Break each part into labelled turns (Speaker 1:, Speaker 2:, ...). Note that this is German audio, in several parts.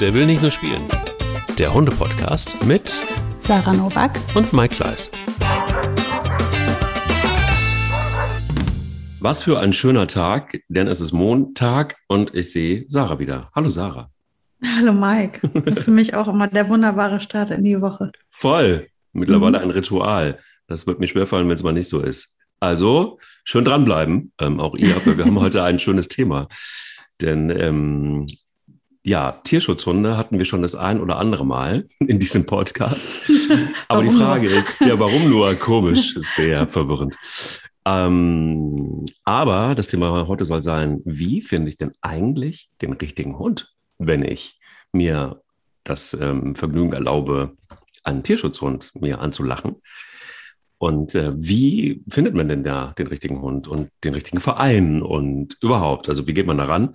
Speaker 1: Der will nicht nur spielen. Der Hunde-Podcast mit
Speaker 2: Sarah Novak
Speaker 1: und Mike Kleiss. Was für ein schöner Tag, denn es ist Montag und ich sehe Sarah wieder. Hallo Sarah.
Speaker 2: Hallo Mike. für mich auch immer der wunderbare Start in die Woche.
Speaker 1: Voll. Mittlerweile mhm. ein Ritual. Das wird mir schwerfallen, wenn es mal nicht so ist. Also schön dranbleiben, ähm, auch ihr, weil wir haben heute ein schönes Thema. Denn ähm, ja, Tierschutzhunde hatten wir schon das ein oder andere Mal in diesem Podcast. Aber die Frage nur? ist, ja, warum nur? Komisch, sehr verwirrend. Ähm, aber das Thema heute soll sein, wie finde ich denn eigentlich den richtigen Hund, wenn ich mir das ähm, Vergnügen erlaube, einen Tierschutzhund mir anzulachen? Und äh, wie findet man denn da den richtigen Hund und den richtigen Verein und überhaupt? Also wie geht man da ran?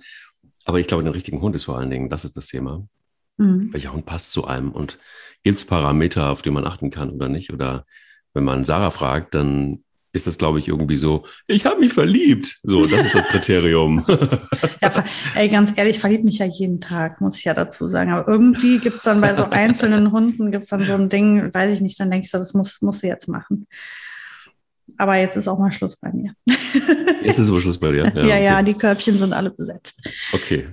Speaker 1: Aber ich glaube, den richtigen Hund ist vor allen Dingen, das ist das Thema. Mhm. Welcher Hund passt zu einem? Und gibt es Parameter, auf die man achten kann oder nicht? Oder wenn man Sarah fragt, dann ist das, glaube ich, irgendwie so, ich habe mich verliebt. So, das ist das Kriterium.
Speaker 2: ja, ey, ganz ehrlich, ich verliebe mich ja jeden Tag, muss ich ja dazu sagen. Aber irgendwie gibt es dann bei so einzelnen Hunden, gibt es dann so ein Ding, weiß ich nicht, dann denke ich so, das muss, muss sie jetzt machen. Aber jetzt ist auch mal Schluss bei mir.
Speaker 1: Jetzt ist aber Schluss bei dir.
Speaker 2: Ja, ja, okay. ja, die Körbchen sind alle besetzt.
Speaker 1: Okay,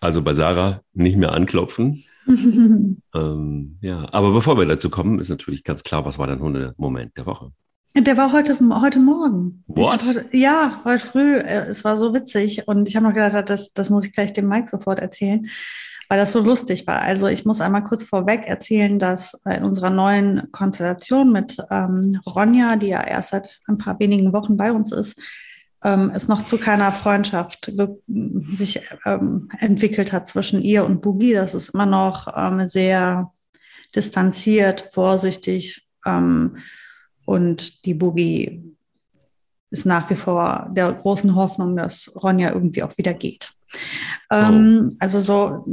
Speaker 1: also bei Sarah nicht mehr anklopfen. ähm, ja, aber bevor wir dazu kommen, ist natürlich ganz klar, was war dein Hundemoment der Woche?
Speaker 2: Der war heute, heute Morgen.
Speaker 1: What?
Speaker 2: Heute, ja, heute früh. Äh, es war so witzig. Und ich habe noch gedacht, das, das muss ich gleich dem Mike sofort erzählen, weil das so lustig war. Also ich muss einmal kurz vorweg erzählen, dass in unserer neuen Konstellation mit ähm, Ronja, die ja erst seit ein paar wenigen Wochen bei uns ist, ähm, es noch zu keiner Freundschaft sich ähm, entwickelt hat zwischen ihr und Boogie. Das ist immer noch ähm, sehr distanziert, vorsichtig. Ähm, und die Boogie ist nach wie vor der großen Hoffnung, dass Ronja irgendwie auch wieder geht. Ähm, oh. Also so,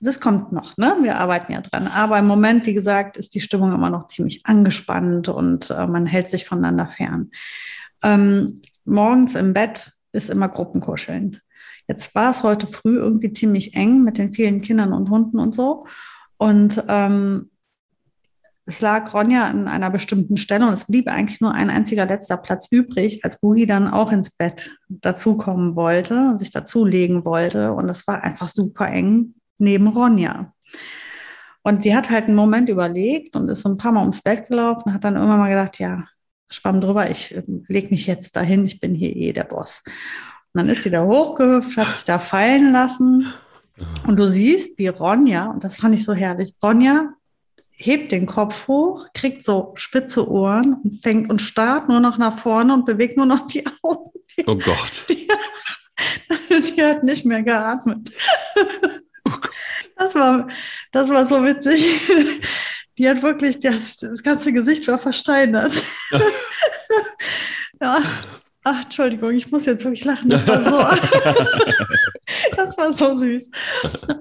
Speaker 2: das kommt noch, ne? Wir arbeiten ja dran. Aber im Moment, wie gesagt, ist die Stimmung immer noch ziemlich angespannt und äh, man hält sich voneinander fern. Ähm, morgens im Bett ist immer Gruppenkuscheln. Jetzt war es heute früh irgendwie ziemlich eng mit den vielen Kindern und Hunden und so. Und ähm, es lag Ronja an einer bestimmten Stelle und es blieb eigentlich nur ein einziger letzter Platz übrig, als Boogie dann auch ins Bett dazukommen wollte und sich dazulegen wollte. Und es war einfach super eng neben Ronja. Und sie hat halt einen Moment überlegt und ist so ein paar Mal ums Bett gelaufen und hat dann irgendwann mal gedacht, ja, schwamm drüber, ich äh, lege mich jetzt dahin, ich bin hier eh der Boss. Und dann ist sie da hochgehüpft, hat sich da fallen lassen. Und du siehst, wie Ronja, und das fand ich so herrlich, Ronja hebt den Kopf hoch, kriegt so spitze Ohren und fängt und starrt nur noch nach vorne und bewegt nur noch die Augen.
Speaker 1: Oh Gott.
Speaker 2: Die, die hat nicht mehr geatmet. Oh das war, das war so witzig. Die hat wirklich, das, das ganze Gesicht war versteinert. ja. Ach, Entschuldigung, ich muss jetzt wirklich lachen. Das war so, das war so süß.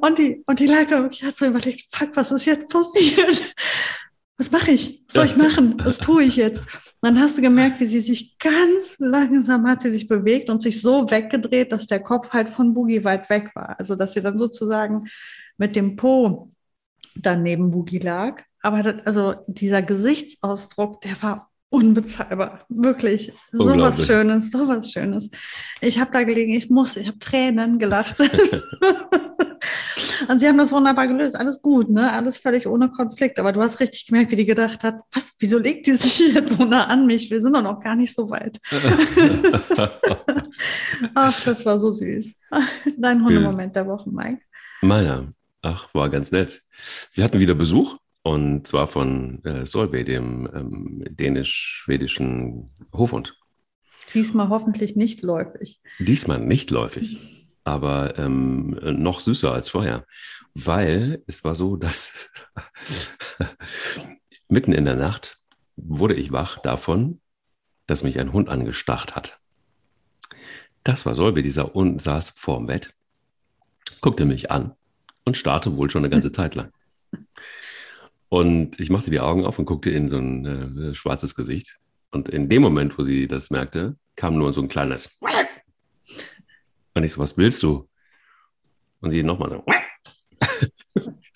Speaker 2: Und die, und die lag da wirklich, hat so überlegt, fuck, was ist jetzt passiert? Was mache ich? Was soll ich machen? Was tue ich jetzt? Und dann hast du gemerkt, wie sie sich ganz langsam hat sie sich bewegt und sich so weggedreht, dass der Kopf halt von Boogie weit weg war. Also, dass sie dann sozusagen mit dem Po dann neben Boogie lag. Aber das, also dieser Gesichtsausdruck, der war unbezahlbar. Wirklich. So was Schönes, so was Schönes. Ich habe da gelegen, ich muss, ich habe Tränen gelacht. Und sie haben das wunderbar gelöst. Alles gut, ne? Alles völlig ohne Konflikt. Aber du hast richtig gemerkt, wie die gedacht hat, was, wieso legt die sich jetzt so nah an mich? Wir sind doch noch gar nicht so weit. Ach, das war so süß. Dein Hundemoment der Woche, Mike.
Speaker 1: Meiner. Ach, war ganz nett. Wir hatten wieder Besuch und zwar von äh, Solveig, dem ähm, dänisch-schwedischen Hofhund.
Speaker 2: Diesmal hoffentlich nicht läufig.
Speaker 1: Diesmal nicht läufig, aber ähm, noch süßer als vorher. Weil es war so, dass mitten in der Nacht wurde ich wach davon, dass mich ein Hund angestarrt hat. Das war Solveig, dieser Hund saß vorm Bett, guckte mich an und starrte wohl schon eine ganze Zeit lang. Und ich machte die Augen auf und guckte in so ein äh, schwarzes Gesicht. Und in dem Moment, wo sie das merkte, kam nur so ein kleines Und ich so, was willst du? Und sie nochmal so.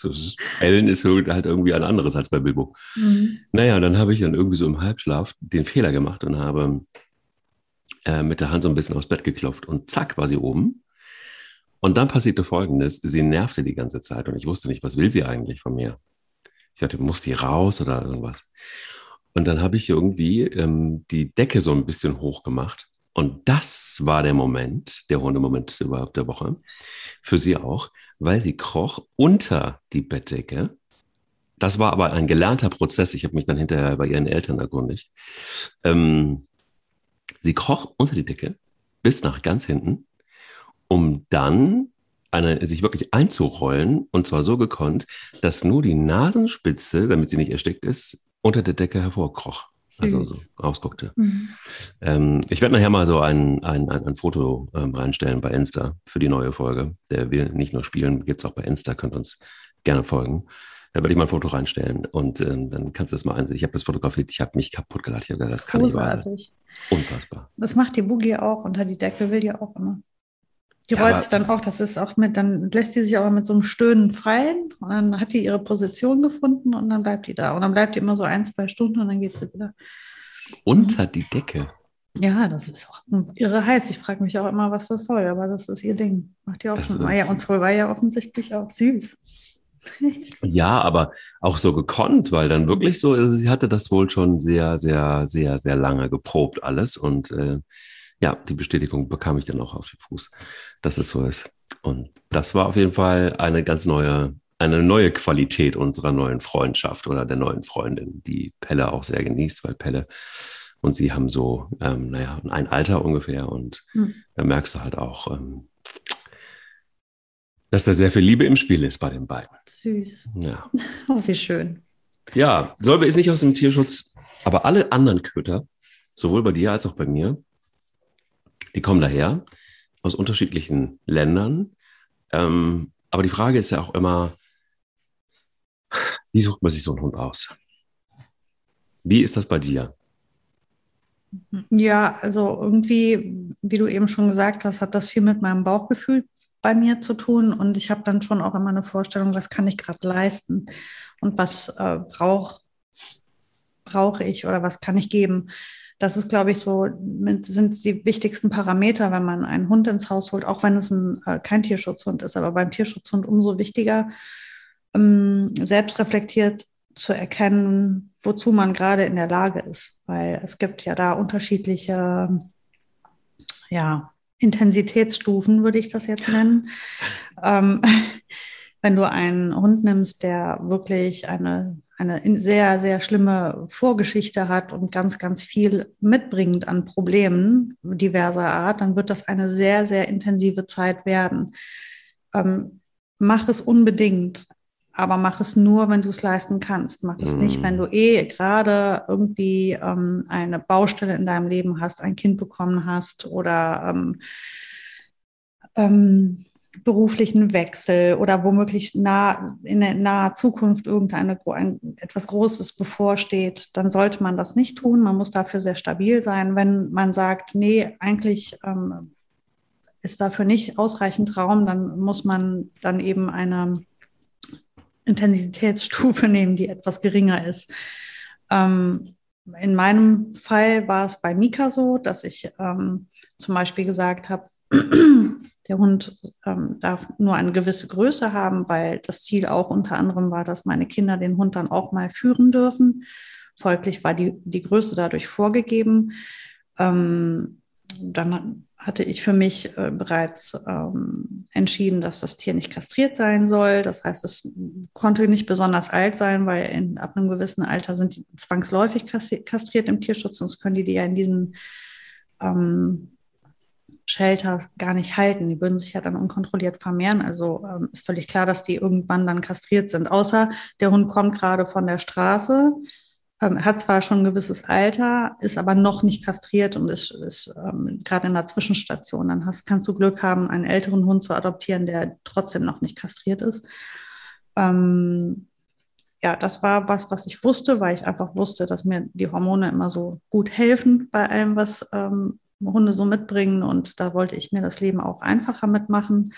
Speaker 1: ist, Ellen ist halt irgendwie ein anderes als bei Bilbo. Mhm. Naja, dann habe ich dann irgendwie so im Halbschlaf den Fehler gemacht und habe äh, mit der Hand so ein bisschen aufs Bett geklopft und zack war sie oben. Und dann passierte Folgendes, sie nervte die ganze Zeit und ich wusste nicht, was will sie eigentlich von mir. Ich dachte, muss die raus oder irgendwas. Und dann habe ich irgendwie ähm, die Decke so ein bisschen hoch gemacht. Und das war der Moment, der Hundemoment überhaupt der Woche, für sie auch, weil sie kroch unter die Bettdecke. Das war aber ein gelernter Prozess. Ich habe mich dann hinterher bei ihren Eltern erkundigt. Ähm, sie kroch unter die Decke bis nach ganz hinten, um dann eine, sich wirklich einzurollen und zwar so gekonnt, dass nur die Nasenspitze, damit sie nicht erstickt ist, unter der Decke hervorkroch. Also so ausguckte. Mhm. Ähm, ich werde nachher mal so ein, ein, ein, ein Foto ähm, reinstellen bei Insta für die neue Folge. Der will nicht nur spielen, gibt es auch bei Insta, könnt uns gerne folgen. Da werde ich mal ein Foto reinstellen und ähm, dann kannst du es mal ansehen. Ich habe das fotografiert, ich habe mich kaputt gelacht. Ich habe gesagt, das kann Großartig. nicht wahr Unfassbar.
Speaker 2: Das macht die Boogie auch unter die Decke, will die auch immer. Die ja, rollt sich dann auch, das ist auch mit, dann lässt sie sich auch mit so einem Stöhnen fallen und dann hat die ihre Position gefunden und dann bleibt die da. Und dann bleibt die immer so ein, zwei Stunden und dann geht sie wieder.
Speaker 1: Unter die Decke.
Speaker 2: Ja, das ist auch irre heiß. Ich frage mich auch immer, was das soll, aber das ist ihr Ding. Macht die auch das schon. Ist... Ja, und war ja offensichtlich auch süß.
Speaker 1: ja, aber auch so gekonnt, weil dann wirklich so, also sie hatte das wohl schon sehr, sehr, sehr, sehr lange geprobt alles und äh, ja, die Bestätigung bekam ich dann auch auf den Fuß, dass es so ist. Und das war auf jeden Fall eine ganz neue, eine neue Qualität unserer neuen Freundschaft oder der neuen Freundin, die Pelle auch sehr genießt, weil Pelle und sie haben so, ähm, naja, ein Alter ungefähr und mhm. da merkst du halt auch, ähm, dass da sehr viel Liebe im Spiel ist bei den beiden.
Speaker 2: Süß. Ja. Oh, wie schön.
Speaker 1: Ja, Solve ist nicht aus dem Tierschutz, aber alle anderen Köter, sowohl bei dir als auch bei mir, die kommen daher aus unterschiedlichen Ländern. Ähm, aber die Frage ist ja auch immer, wie sucht man sich so einen Hund aus? Wie ist das bei dir?
Speaker 2: Ja, also irgendwie, wie du eben schon gesagt hast, hat das viel mit meinem Bauchgefühl bei mir zu tun. Und ich habe dann schon auch immer eine Vorstellung, was kann ich gerade leisten und was äh, brauche brauch ich oder was kann ich geben. Das ist, glaube ich, so, sind die wichtigsten Parameter, wenn man einen Hund ins Haus holt, auch wenn es ein, äh, kein Tierschutzhund ist, aber beim Tierschutzhund umso wichtiger, ähm, selbst reflektiert zu erkennen, wozu man gerade in der Lage ist. Weil es gibt ja da unterschiedliche, ja, Intensitätsstufen, würde ich das jetzt nennen. ähm, wenn du einen Hund nimmst, der wirklich eine eine sehr, sehr schlimme Vorgeschichte hat und ganz, ganz viel mitbringt an Problemen diverser Art, dann wird das eine sehr, sehr intensive Zeit werden. Ähm, mach es unbedingt, aber mach es nur, wenn du es leisten kannst. Mach es mm. nicht, wenn du eh gerade irgendwie ähm, eine Baustelle in deinem Leben hast, ein Kind bekommen hast oder ähm, ähm beruflichen Wechsel oder womöglich nah, in der naher Zukunft irgendeine ein, etwas Großes bevorsteht, dann sollte man das nicht tun. Man muss dafür sehr stabil sein. Wenn man sagt, nee, eigentlich ähm, ist dafür nicht ausreichend Raum, dann muss man dann eben eine Intensitätsstufe nehmen, die etwas geringer ist. Ähm, in meinem Fall war es bei Mika so, dass ich ähm, zum Beispiel gesagt habe, der Hund ähm, darf nur eine gewisse Größe haben, weil das Ziel auch unter anderem war, dass meine Kinder den Hund dann auch mal führen dürfen. Folglich war die, die Größe dadurch vorgegeben. Ähm, dann hatte ich für mich äh, bereits ähm, entschieden, dass das Tier nicht kastriert sein soll. Das heißt, es konnte nicht besonders alt sein, weil in, ab einem gewissen Alter sind die zwangsläufig kastriert im Tierschutz, sonst können die die ja in diesen ähm, Shelter gar nicht halten. Die würden sich ja dann unkontrolliert vermehren. Also ähm, ist völlig klar, dass die irgendwann dann kastriert sind. Außer der Hund kommt gerade von der Straße, ähm, hat zwar schon ein gewisses Alter, ist aber noch nicht kastriert und ist, ist ähm, gerade in der Zwischenstation. Dann hast, kannst du Glück haben, einen älteren Hund zu adoptieren, der trotzdem noch nicht kastriert ist. Ähm, ja, das war was, was ich wusste, weil ich einfach wusste, dass mir die Hormone immer so gut helfen bei allem, was ähm, Hunde so mitbringen und da wollte ich mir das Leben auch einfacher mitmachen.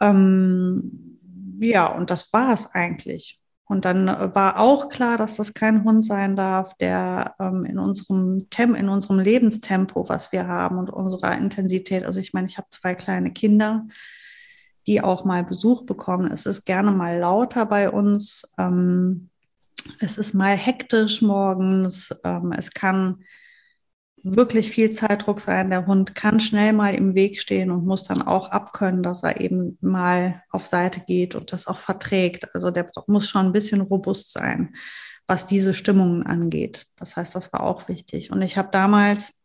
Speaker 2: Ähm, ja, und das war es eigentlich. Und dann war auch klar, dass das kein Hund sein darf, der ähm, in, unserem Tem in unserem Lebenstempo, was wir haben und unserer Intensität, also ich meine, ich habe zwei kleine Kinder, die auch mal Besuch bekommen. Es ist gerne mal lauter bei uns. Ähm, es ist mal hektisch morgens. Ähm, es kann wirklich viel Zeitdruck sein. Der Hund kann schnell mal im Weg stehen und muss dann auch abkönnen, dass er eben mal auf Seite geht und das auch verträgt. Also der muss schon ein bisschen robust sein, was diese Stimmungen angeht. Das heißt, das war auch wichtig. Und ich habe damals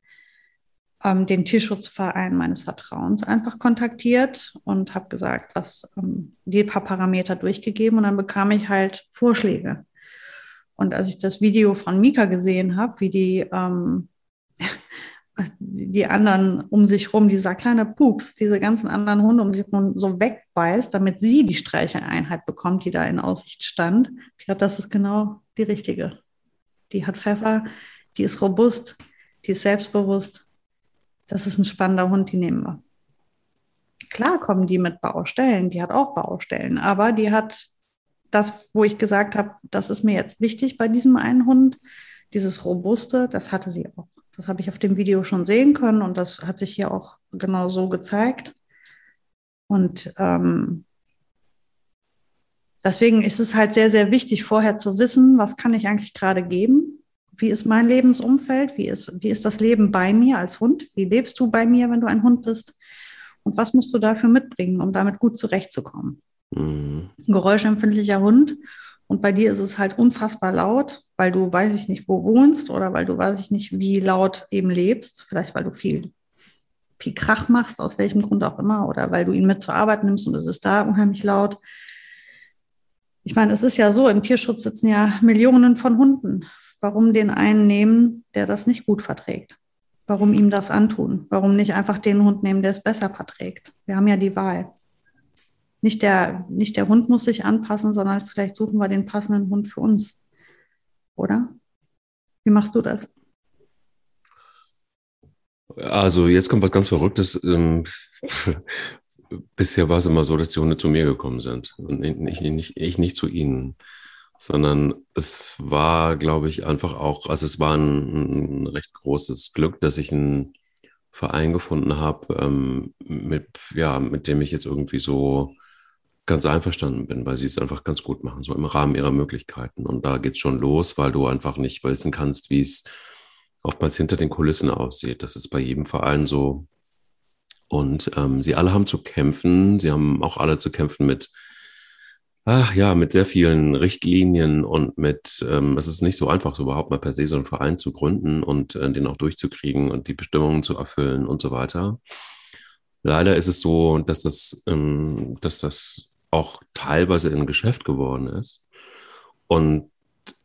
Speaker 2: ähm, den Tierschutzverein meines Vertrauens einfach kontaktiert und habe gesagt, was ähm, die paar Parameter durchgegeben und dann bekam ich halt Vorschläge. Und als ich das Video von Mika gesehen habe, wie die ähm, die anderen um sich rum, dieser kleine Pups, diese ganzen anderen Hunde um sich rum so wegbeißt, damit sie die Streicheleinheit bekommt, die da in Aussicht stand. Ich glaube, das ist genau die richtige. Die hat Pfeffer, die ist robust, die ist selbstbewusst. Das ist ein spannender Hund, die nehmen wir. Klar kommen die mit Baustellen, die hat auch Baustellen, aber die hat das, wo ich gesagt habe, das ist mir jetzt wichtig bei diesem einen Hund, dieses Robuste, das hatte sie auch. Das habe ich auf dem Video schon sehen können und das hat sich hier auch genau so gezeigt. Und ähm, deswegen ist es halt sehr, sehr wichtig, vorher zu wissen, was kann ich eigentlich gerade geben? Wie ist mein Lebensumfeld? Wie ist, wie ist das Leben bei mir als Hund? Wie lebst du bei mir, wenn du ein Hund bist? Und was musst du dafür mitbringen, um damit gut zurechtzukommen? Mhm. Geräuschempfindlicher Hund und bei dir ist es halt unfassbar laut, weil du weiß ich nicht, wo wohnst oder weil du weiß ich nicht, wie laut eben lebst. Vielleicht weil du viel, viel Krach machst, aus welchem Grund auch immer, oder weil du ihn mit zur Arbeit nimmst und es ist da unheimlich laut. Ich meine, es ist ja so, im Tierschutz sitzen ja Millionen von Hunden. Warum den einen nehmen, der das nicht gut verträgt? Warum ihm das antun? Warum nicht einfach den Hund nehmen, der es besser verträgt? Wir haben ja die Wahl nicht der, nicht der Hund muss sich anpassen, sondern vielleicht suchen wir den passenden Hund für uns. Oder? Wie machst du das?
Speaker 1: Also jetzt kommt was ganz Verrücktes. Ähm, bisher war es immer so, dass die Hunde zu mir gekommen sind und ich nicht, ich nicht zu ihnen, sondern es war, glaube ich, einfach auch, also es war ein, ein recht großes Glück, dass ich einen Verein gefunden habe, ähm, mit, ja, mit dem ich jetzt irgendwie so ganz einverstanden bin, weil sie es einfach ganz gut machen, so im Rahmen ihrer Möglichkeiten. Und da geht es schon los, weil du einfach nicht wissen kannst, wie es oftmals hinter den Kulissen aussieht. Das ist bei jedem Verein so. Und ähm, sie alle haben zu kämpfen. Sie haben auch alle zu kämpfen mit, ach ja, mit sehr vielen Richtlinien und mit, ähm, es ist nicht so einfach, so überhaupt mal per se so einen Verein zu gründen und äh, den auch durchzukriegen und die Bestimmungen zu erfüllen und so weiter. Leider ist es so, dass das, ähm, dass das auch teilweise ein Geschäft geworden ist und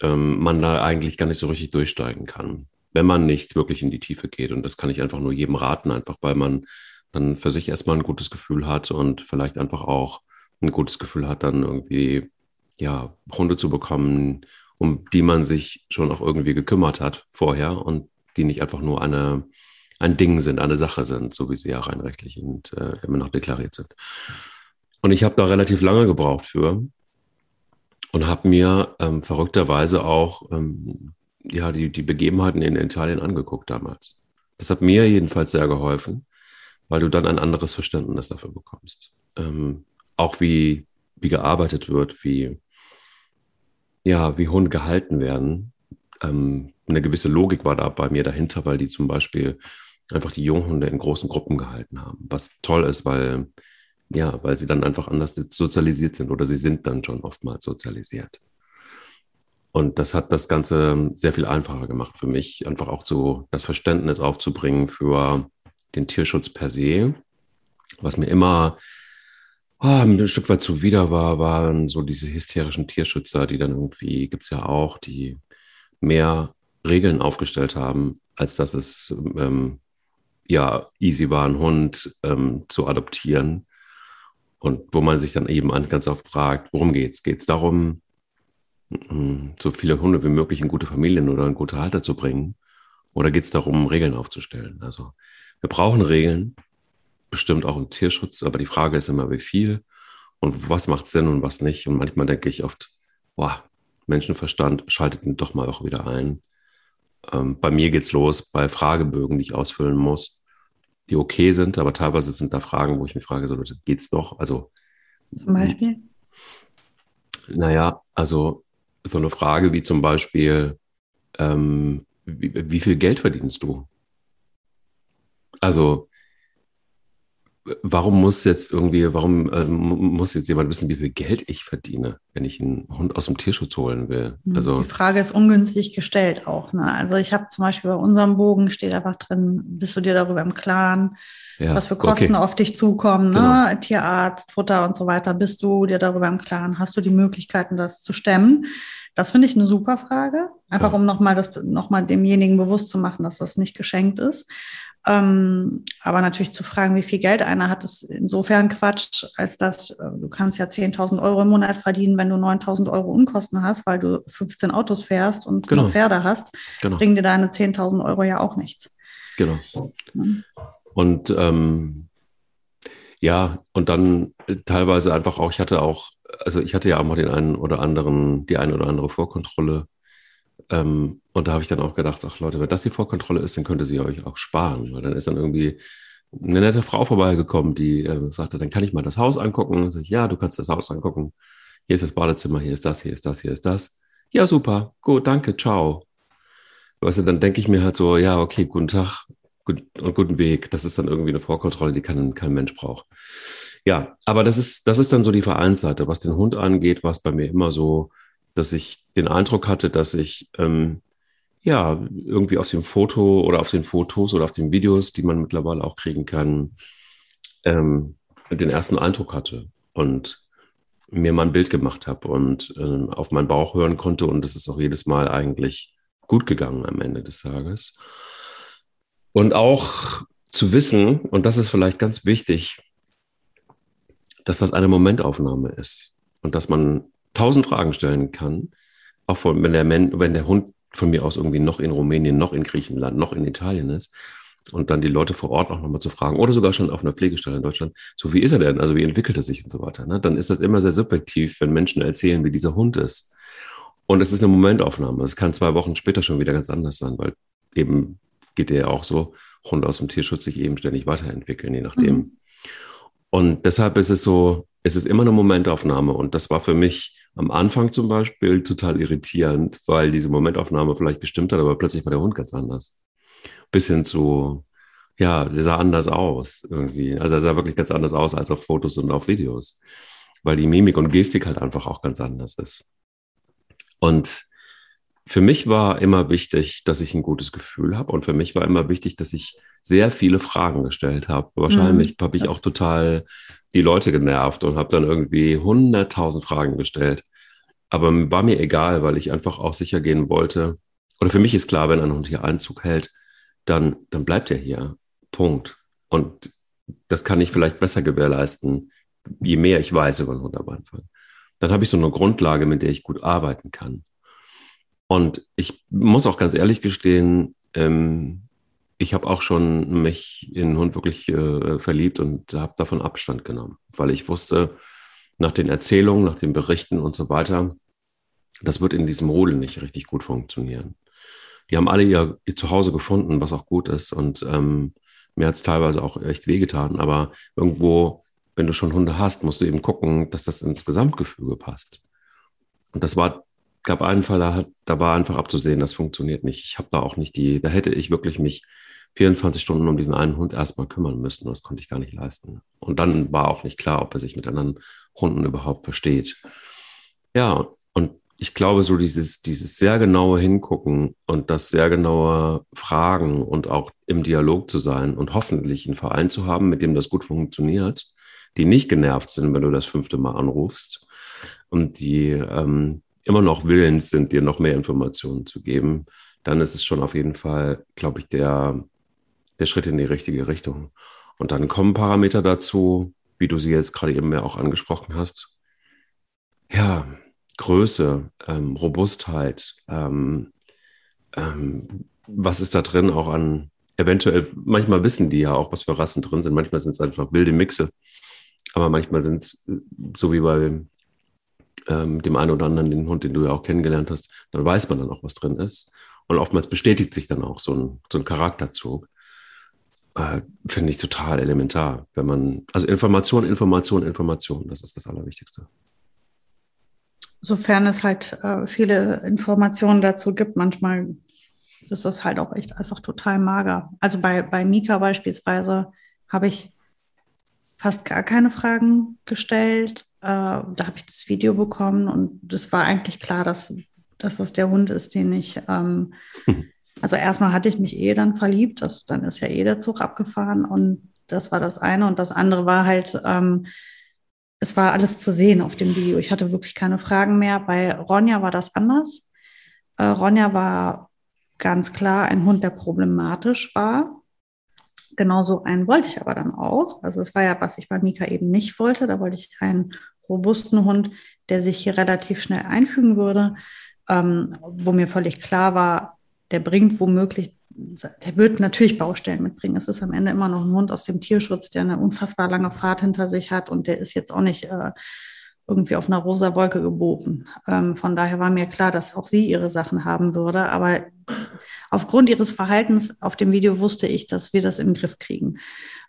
Speaker 1: ähm, man da eigentlich gar nicht so richtig durchsteigen kann, wenn man nicht wirklich in die Tiefe geht. Und das kann ich einfach nur jedem raten, einfach weil man dann für sich erstmal ein gutes Gefühl hat und vielleicht einfach auch ein gutes Gefühl hat, dann irgendwie ja Hunde zu bekommen, um die man sich schon auch irgendwie gekümmert hat vorher und die nicht einfach nur eine ein Ding sind, eine Sache sind, so wie sie ja rein rechtlich und äh, immer noch deklariert sind. Und ich habe da relativ lange gebraucht für und habe mir ähm, verrückterweise auch ähm, ja, die, die Begebenheiten in Italien angeguckt damals. Das hat mir jedenfalls sehr geholfen, weil du dann ein anderes Verständnis dafür bekommst. Ähm, auch wie, wie gearbeitet wird, wie, ja, wie Hunde gehalten werden. Ähm, eine gewisse Logik war da bei mir dahinter, weil die zum Beispiel einfach die Junghunde in großen Gruppen gehalten haben. Was toll ist, weil ja, weil sie dann einfach anders sozialisiert sind oder sie sind dann schon oftmals sozialisiert. Und das hat das Ganze sehr viel einfacher gemacht für mich, einfach auch so das Verständnis aufzubringen für den Tierschutz per se. Was mir immer oh, ein Stück weit zuwider war, waren so diese hysterischen Tierschützer, die dann irgendwie, gibt es ja auch, die mehr Regeln aufgestellt haben, als dass es ähm, ja easy war, einen Hund ähm, zu adoptieren und wo man sich dann eben ganz oft fragt, worum geht's? Geht es darum, mm, so viele Hunde wie möglich in gute Familien oder in gute Halter zu bringen? Oder geht es darum, Regeln aufzustellen? Also wir brauchen Regeln, bestimmt auch im Tierschutz, aber die Frage ist immer, wie viel und was macht Sinn und was nicht. Und manchmal denke ich oft, boah, Menschenverstand schaltet ihn doch mal auch wieder ein. Ähm, bei mir geht's los bei Fragebögen, die ich ausfüllen muss, die okay sind, aber teilweise sind da Fragen, wo ich mich frage, so geht's noch? Also
Speaker 2: zum Beispiel?
Speaker 1: Naja, also so eine Frage wie zum Beispiel, ähm, wie, wie viel Geld verdienst du? Also warum muss jetzt irgendwie, warum äh, muss jetzt jemand wissen, wie viel Geld ich verdiene, wenn ich einen Hund aus dem Tierschutz holen will?
Speaker 2: Hm, also die Frage ist ungünstig gestellt auch. Ne? Also ich habe zum Beispiel bei unserem Bogen steht einfach drin, bist du dir darüber im Klaren, ja, was für Kosten okay. auf dich zukommen, ne? genau. Tierarzt, Futter und so weiter. Bist du dir darüber im Klaren? Hast du die Möglichkeiten, das zu stemmen? Das finde ich eine super Frage, einfach ja. um nochmal das nochmal demjenigen bewusst zu machen, dass das nicht geschenkt ist. Ähm, aber natürlich zu fragen, wie viel Geld einer hat, ist insofern Quatsch, als dass äh, du kannst ja 10.000 Euro im Monat verdienen, wenn du 9.000 Euro Unkosten hast, weil du 15 Autos fährst und genau. Pferde hast, genau. bringen dir deine 10.000 Euro ja auch nichts.
Speaker 1: Genau. Und ähm, ja, und dann teilweise einfach auch, ich hatte auch, also ich hatte ja auch mal den einen oder anderen, die eine oder andere Vorkontrolle ähm, und da habe ich dann auch gedacht, ach Leute, wenn das die Vorkontrolle ist, dann könnte sie euch auch sparen. Weil dann ist dann irgendwie eine nette Frau vorbeigekommen, die äh, sagte, dann kann ich mal das Haus angucken. Und ich, ja, du kannst das Haus angucken. Hier ist das Badezimmer, hier ist das, hier ist das, hier ist das. Ja, super, gut, danke, ciao. Weißt du, dann denke ich mir halt so, ja, okay, guten Tag gut, und guten Weg. Das ist dann irgendwie eine Vorkontrolle, die kein, kein Mensch braucht. Ja, aber das ist, das ist dann so die Vereinsseite. Was den Hund angeht, war es bei mir immer so, dass ich den Eindruck hatte, dass ich ähm, ja irgendwie auf dem Foto oder auf den Fotos oder auf den Videos, die man mittlerweile auch kriegen kann, ähm, den ersten Eindruck hatte und mir mal ein Bild gemacht habe und ähm, auf meinen Bauch hören konnte und es ist auch jedes Mal eigentlich gut gegangen am Ende des Tages. Und auch zu wissen, und das ist vielleicht ganz wichtig, dass das eine Momentaufnahme ist und dass man tausend Fragen stellen kann, auch von, wenn, der wenn der Hund von mir aus irgendwie noch in Rumänien, noch in Griechenland, noch in Italien ist und dann die Leute vor Ort auch nochmal zu fragen oder sogar schon auf einer Pflegestelle in Deutschland, so wie ist er denn, also wie entwickelt er sich und so weiter, ne? dann ist das immer sehr subjektiv, wenn Menschen erzählen, wie dieser Hund ist. Und es ist eine Momentaufnahme. Es kann zwei Wochen später schon wieder ganz anders sein, weil eben geht der ja auch so, Hunde aus dem Tierschutz sich eben ständig weiterentwickeln, je nachdem. Mhm. Und deshalb ist es so, es ist immer eine Momentaufnahme. Und das war für mich am Anfang zum Beispiel total irritierend, weil diese Momentaufnahme vielleicht gestimmt hat, aber plötzlich war der Hund ganz anders. Bis hin zu, ja, der sah anders aus irgendwie. Also er sah wirklich ganz anders aus als auf Fotos und auf Videos, weil die Mimik und Gestik halt einfach auch ganz anders ist. Und für mich war immer wichtig, dass ich ein gutes Gefühl habe und für mich war immer wichtig, dass ich sehr viele Fragen gestellt habe. Wahrscheinlich mhm. habe ich auch total die Leute genervt und habe dann irgendwie hunderttausend Fragen gestellt. Aber war mir egal, weil ich einfach auch sicher gehen wollte. Oder für mich ist klar, wenn ein Hund hier Einzug hält, dann, dann bleibt er hier. Punkt. Und das kann ich vielleicht besser gewährleisten, je mehr ich weiß über einen Hund am Anfang. Dann habe ich so eine Grundlage, mit der ich gut arbeiten kann. Und ich muss auch ganz ehrlich gestehen, ähm, ich habe auch schon mich in den Hund wirklich äh, verliebt und habe davon Abstand genommen, weil ich wusste, nach den Erzählungen, nach den Berichten und so weiter, das wird in diesem Rudel nicht richtig gut funktionieren. Die haben alle ihr, ihr Zuhause gefunden, was auch gut ist. Und ähm, mir hat es teilweise auch echt wehgetan. Aber irgendwo, wenn du schon Hunde hast, musst du eben gucken, dass das ins Gesamtgefüge passt. Und das war, gab einen Fall, da, hat, da war einfach abzusehen, das funktioniert nicht. Ich habe da auch nicht die, da hätte ich wirklich mich 24 Stunden um diesen einen Hund erstmal kümmern müssen. Das konnte ich gar nicht leisten. Und dann war auch nicht klar, ob er sich mit anderen Hunden überhaupt versteht. Ja, und ich glaube, so dieses, dieses sehr genaue Hingucken und das sehr genaue Fragen und auch im Dialog zu sein und hoffentlich einen Verein zu haben, mit dem das gut funktioniert, die nicht genervt sind, wenn du das fünfte Mal anrufst und die ähm, immer noch willens sind, dir noch mehr Informationen zu geben, dann ist es schon auf jeden Fall, glaube ich, der, der Schritt in die richtige Richtung. Und dann kommen Parameter dazu, wie du sie jetzt gerade eben ja auch angesprochen hast. Ja, Größe, ähm, Robustheit, ähm, ähm, was ist da drin auch an, eventuell, manchmal wissen die ja auch, was für Rassen drin sind, manchmal sind es einfach wilde Mixe. Aber manchmal sind es, so wie bei ähm, dem einen oder anderen, den Hund, den du ja auch kennengelernt hast, dann weiß man dann auch, was drin ist. Und oftmals bestätigt sich dann auch so ein, so ein Charakterzug. Äh, Finde ich total elementar, wenn man, also Information, Information, Information, das ist das Allerwichtigste.
Speaker 2: Sofern es halt äh, viele Informationen dazu gibt, manchmal ist das halt auch echt einfach total mager. Also bei, bei Mika beispielsweise habe ich fast gar keine Fragen gestellt. Äh, da habe ich das Video bekommen und es war eigentlich klar, dass, dass das der Hund ist, den ich, ähm, hm. also erstmal hatte ich mich eh dann verliebt, das, dann ist ja eh der Zug abgefahren und das war das eine und das andere war halt, ähm, es war alles zu sehen auf dem Video. Ich hatte wirklich keine Fragen mehr. Bei Ronja war das anders. Äh, Ronja war ganz klar ein Hund, der problematisch war. Genauso einen wollte ich aber dann auch. Also es war ja, was ich bei Mika eben nicht wollte. Da wollte ich einen robusten Hund, der sich hier relativ schnell einfügen würde, ähm, wo mir völlig klar war, der bringt womöglich, der wird natürlich Baustellen mitbringen. Es ist am Ende immer noch ein Hund aus dem Tierschutz, der eine unfassbar lange Fahrt hinter sich hat und der ist jetzt auch nicht äh, irgendwie auf einer rosa Wolke geboren. Ähm, von daher war mir klar, dass auch sie ihre Sachen haben würde. Aber aufgrund ihres Verhaltens auf dem Video wusste ich, dass wir das im Griff kriegen.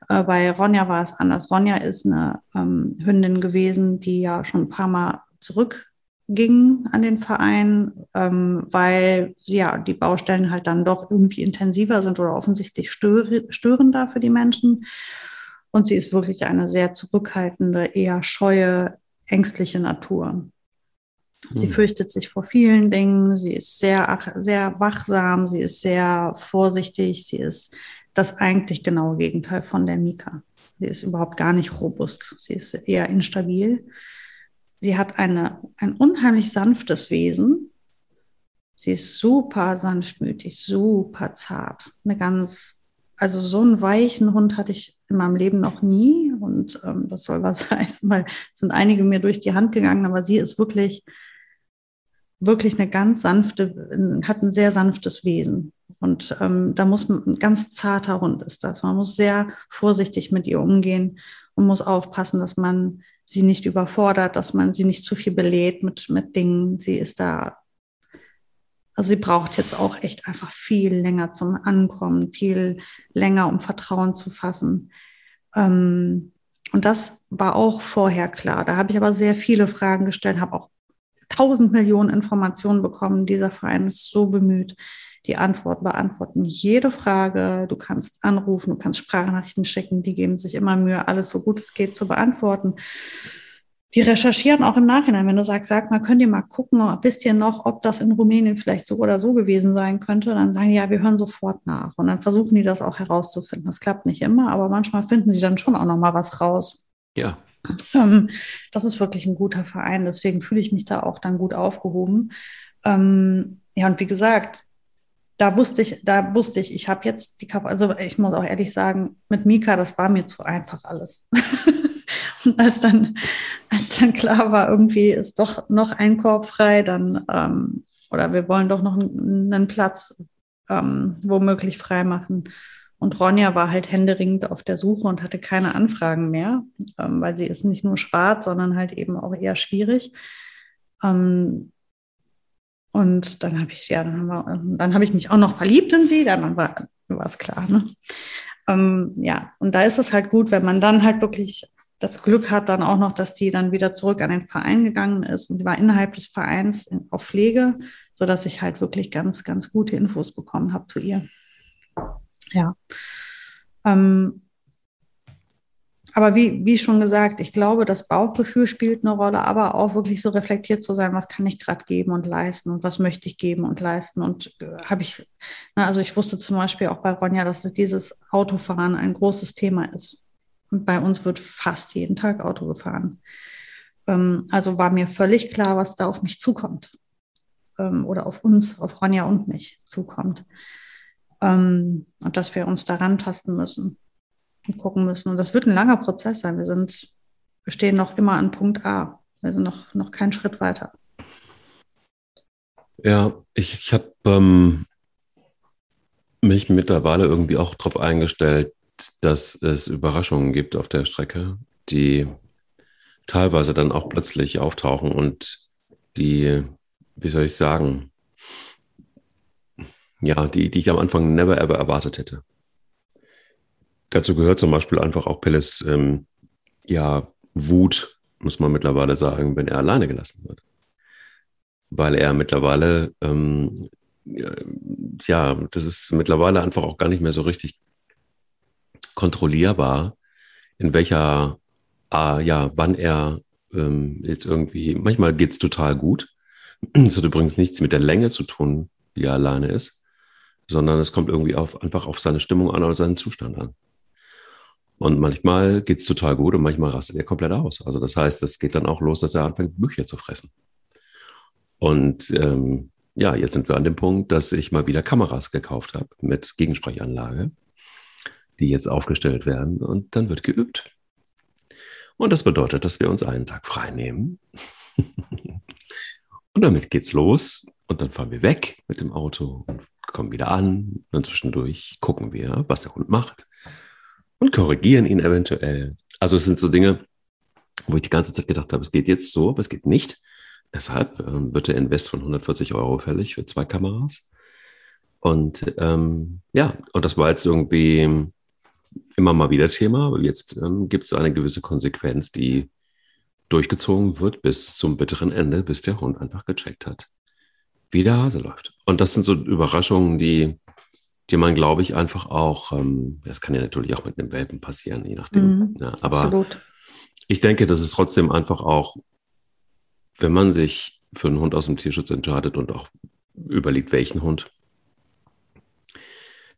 Speaker 2: Äh, bei Ronja war es anders. Ronja ist eine ähm, Hündin gewesen, die ja schon ein paar Mal zurückging an den Verein, ähm, weil ja die Baustellen halt dann doch irgendwie intensiver sind oder offensichtlich störender für die Menschen. Und sie ist wirklich eine sehr zurückhaltende, eher scheue, ängstliche Natur. Sie hm. fürchtet sich vor vielen Dingen, sie ist sehr, sehr wachsam, sie ist sehr vorsichtig, sie ist das eigentlich genaue Gegenteil von der Mika. Sie ist überhaupt gar nicht robust, sie ist eher instabil. Sie hat eine, ein unheimlich sanftes Wesen. Sie ist super sanftmütig, super zart. Eine ganz, also so einen weichen Hund hatte ich in meinem Leben noch nie. Und ähm, das soll was heißen, weil es sind einige mir durch die Hand gegangen, aber sie ist wirklich wirklich eine ganz sanfte, hat ein sehr sanftes Wesen. Und ähm, da muss man, ein ganz zarter Hund ist das. Man muss sehr vorsichtig mit ihr umgehen und muss aufpassen, dass man sie nicht überfordert, dass man sie nicht zu viel belädt mit, mit Dingen. Sie ist da, also sie braucht jetzt auch echt einfach viel länger zum Ankommen, viel länger, um Vertrauen zu fassen. Ähm, und das war auch vorher klar. Da habe ich aber sehr viele Fragen gestellt, habe auch tausend Millionen Informationen bekommen. Dieser Verein ist so bemüht, die Antwort beantworten jede Frage. Du kannst anrufen, du kannst Sprachnachrichten schicken. Die geben sich immer Mühe, alles so gut es geht zu beantworten. Die recherchieren auch im Nachhinein, wenn du sagst, sag mal, könnt ihr mal gucken, wisst ihr noch, ob das in Rumänien vielleicht so oder so gewesen sein könnte? Dann sagen die, ja, wir hören sofort nach. Und dann versuchen die das auch herauszufinden. Das klappt nicht immer, aber manchmal finden sie dann schon auch noch mal was raus.
Speaker 1: Ja,
Speaker 2: ähm, das ist wirklich ein guter Verein, deswegen fühle ich mich da auch dann gut aufgehoben. Ähm, ja, und wie gesagt, da wusste ich, da wusste ich, ich habe jetzt die Kapazität, also ich muss auch ehrlich sagen, mit Mika, das war mir zu einfach alles. und als dann, als dann klar war, irgendwie ist doch noch ein Korb frei, dann, ähm, oder wir wollen doch noch einen, Platz ähm, womöglich frei machen, und Ronja war halt händeringend auf der Suche und hatte keine Anfragen mehr, ähm, weil sie ist nicht nur schwarz, sondern halt eben auch eher schwierig. Ähm, und dann habe ich, ja, dann, wir, dann habe ich mich auch noch verliebt in sie, dann war, es klar. Ne? Ähm, ja, und da ist es halt gut, wenn man dann halt wirklich das Glück hat, dann auch noch, dass die dann wieder zurück an den Verein gegangen ist. Und sie war innerhalb des Vereins in, auf Pflege, sodass ich halt wirklich ganz, ganz gute Infos bekommen habe zu ihr. Ja. Ähm, aber wie, wie schon gesagt, ich glaube, das Bauchgefühl spielt eine Rolle, aber auch wirklich so reflektiert zu sein, was kann ich gerade geben und leisten und was möchte ich geben und leisten. Und äh, habe ich, na, also ich wusste zum Beispiel auch bei Ronja, dass dieses Autofahren ein großes Thema ist. Und bei uns wird fast jeden Tag Auto gefahren. Ähm, also war mir völlig klar, was da auf mich zukommt. Ähm, oder auf uns, auf Ronja und mich zukommt ähm, und dass wir uns daran tasten müssen und gucken müssen. Und das wird ein langer Prozess sein. Wir sind, wir stehen noch immer an Punkt A. Wir sind noch, noch keinen Schritt weiter.
Speaker 1: Ja, ich, ich habe ähm, mich mittlerweile irgendwie auch darauf eingestellt, dass es Überraschungen gibt auf der Strecke, die teilweise dann auch plötzlich auftauchen und die, wie soll ich sagen, ja, die, die ich am Anfang never ever erwartet hätte. Dazu gehört zum Beispiel einfach auch Pelles ähm, ja, Wut, muss man mittlerweile sagen, wenn er alleine gelassen wird. Weil er mittlerweile, ähm, ja, das ist mittlerweile einfach auch gar nicht mehr so richtig kontrollierbar, in welcher, ah, ja, wann er ähm, jetzt irgendwie, manchmal geht es total gut. Das hat übrigens nichts mit der Länge zu tun, wie er alleine ist, sondern es kommt irgendwie auf, einfach auf seine Stimmung an oder seinen Zustand an. Und manchmal geht es total gut und manchmal rastet er komplett aus. Also das heißt, es geht dann auch los, dass er anfängt, Bücher zu fressen. Und ähm, ja, jetzt sind wir an dem Punkt, dass ich mal wieder Kameras gekauft habe mit Gegensprechanlage, die jetzt aufgestellt werden und dann wird geübt. Und das bedeutet, dass wir uns einen Tag frei nehmen. und damit geht's los. Und dann fahren wir weg mit dem Auto und kommen wieder an. Und zwischendurch gucken wir, was der Hund macht und korrigieren ihn eventuell. Also es sind so Dinge, wo ich die ganze Zeit gedacht habe, es geht jetzt so, aber es geht nicht. Deshalb ähm, wird der Invest von 140 Euro fällig für zwei Kameras. Und ähm, ja, und das war jetzt irgendwie immer mal wieder Thema, aber jetzt ähm, gibt es eine gewisse Konsequenz, die durchgezogen wird bis zum bitteren Ende, bis der Hund einfach gecheckt hat, wie der Hase läuft. Und das sind so Überraschungen, die die man, glaube ich, einfach auch, ähm, das kann ja natürlich auch mit einem Welpen passieren, je nachdem. Mhm, ja, aber absolut. ich denke, das ist trotzdem einfach auch, wenn man sich für einen Hund aus dem Tierschutz entscheidet und auch überlegt, welchen Hund,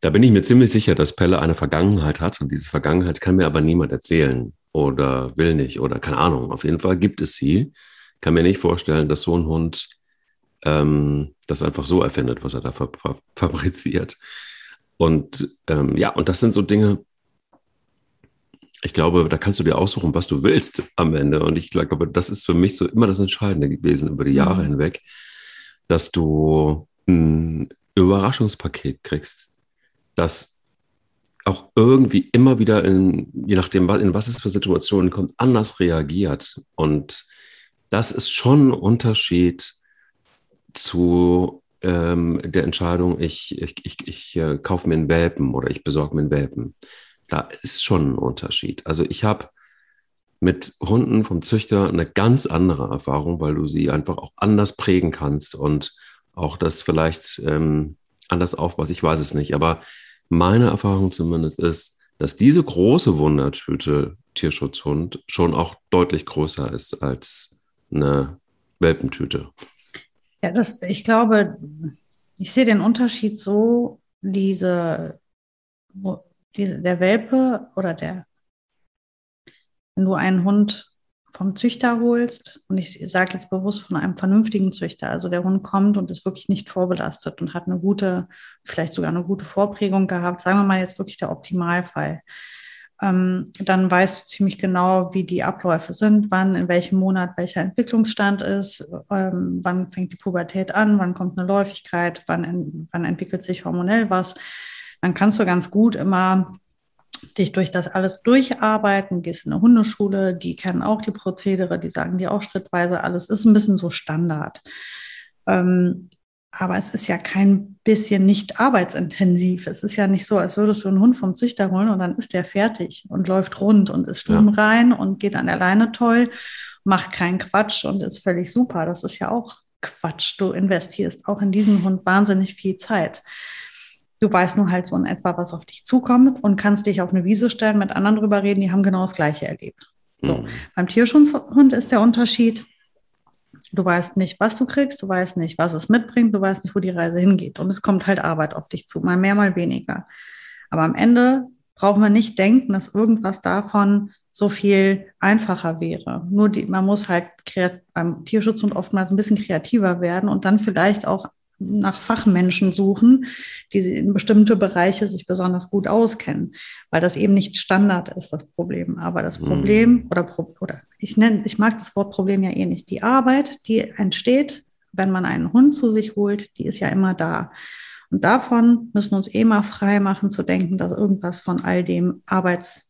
Speaker 1: da bin ich mir ziemlich sicher, dass Pelle eine Vergangenheit hat und diese Vergangenheit kann mir aber niemand erzählen oder will nicht oder keine Ahnung. Auf jeden Fall gibt es sie. Kann mir nicht vorstellen, dass so ein Hund ähm, das einfach so erfindet, was er da fabriziert. Und ähm, ja, und das sind so Dinge, ich glaube, da kannst du dir aussuchen, was du willst am Ende. Und ich glaube, das ist für mich so immer das Entscheidende gewesen über die Jahre mhm. hinweg, dass du ein Überraschungspaket kriegst, das auch irgendwie immer wieder in, je nachdem, in was es für Situationen kommt, anders reagiert. Und das ist schon ein Unterschied zu ähm, der Entscheidung, ich, ich, ich, ich äh, kaufe mir einen Welpen oder ich besorge mir einen Welpen. Da ist schon ein Unterschied. Also ich habe mit Hunden vom Züchter eine ganz andere Erfahrung, weil du sie einfach auch anders prägen kannst und auch das vielleicht ähm, anders aufbaust. Ich weiß es nicht, aber meine Erfahrung zumindest ist, dass diese große Wundertüte Tierschutzhund schon auch deutlich größer ist als eine Welpentüte.
Speaker 2: Ja, das, ich glaube, ich sehe den Unterschied so, diese, diese, der Welpe oder der, wenn du einen Hund vom Züchter holst, und ich sage jetzt bewusst von einem vernünftigen Züchter, also der Hund kommt und ist wirklich nicht vorbelastet und hat eine gute, vielleicht sogar eine gute Vorprägung gehabt, sagen wir mal jetzt wirklich der Optimalfall ähm, dann weißt du ziemlich genau, wie die Abläufe sind, wann, in welchem Monat welcher Entwicklungsstand ist, ähm, wann fängt die Pubertät an, wann kommt eine Läufigkeit, wann, wann entwickelt sich hormonell was. Dann kannst du ganz gut immer dich durch das alles durcharbeiten, gehst in eine Hundeschule, die kennen auch die Prozedere, die sagen dir auch schrittweise alles, ist ein bisschen so Standard. Ähm, aber es ist ja kein bisschen nicht arbeitsintensiv. Es ist ja nicht so, als würdest du einen Hund vom Züchter holen und dann ist der fertig und läuft rund und ist stubenrein ja. und geht an der Leine toll, macht keinen Quatsch und ist völlig super. Das ist ja auch Quatsch. Du investierst auch in diesen Hund wahnsinnig viel Zeit. Du weißt nur halt so in etwa, was auf dich zukommt und kannst dich auf eine Wiese stellen, mit anderen drüber reden, die haben genau das Gleiche erlebt. So. Mhm. Beim Tierschutzhund ist der Unterschied, Du weißt nicht, was du kriegst, du weißt nicht, was es mitbringt, du weißt nicht, wo die Reise hingeht. Und es kommt halt Arbeit auf dich zu, mal mehr, mal weniger. Aber am Ende brauchen wir nicht denken, dass irgendwas davon so viel einfacher wäre. Nur die, man muss halt beim Tierschutz und oftmals ein bisschen kreativer werden und dann vielleicht auch nach Fachmenschen suchen, die in bestimmte Bereiche sich besonders gut auskennen, weil das eben nicht Standard ist, das Problem. Aber das Problem mhm. oder, oder ich nenne, ich mag das Wort Problem ja eh nicht. Die Arbeit, die entsteht, wenn man einen Hund zu sich holt, die ist ja immer da. Und davon müssen wir uns eh mal frei machen zu denken, dass irgendwas von all dem Arbeits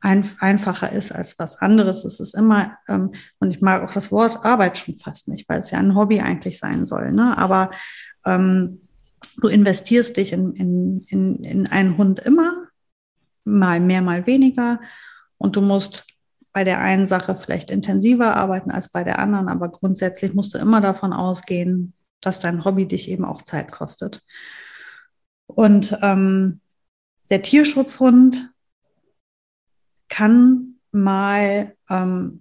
Speaker 2: ein, einfacher ist als was anderes. Es ist immer, ähm, und ich mag auch das Wort Arbeit schon fast nicht, weil es ja ein Hobby eigentlich sein soll. Ne? Aber ähm, du investierst dich in, in, in, in einen Hund immer, mal mehr, mal weniger. Und du musst bei der einen Sache vielleicht intensiver arbeiten als bei der anderen, aber grundsätzlich musst du immer davon ausgehen, dass dein Hobby dich eben auch Zeit kostet. Und ähm, der Tierschutzhund kann mal, ähm,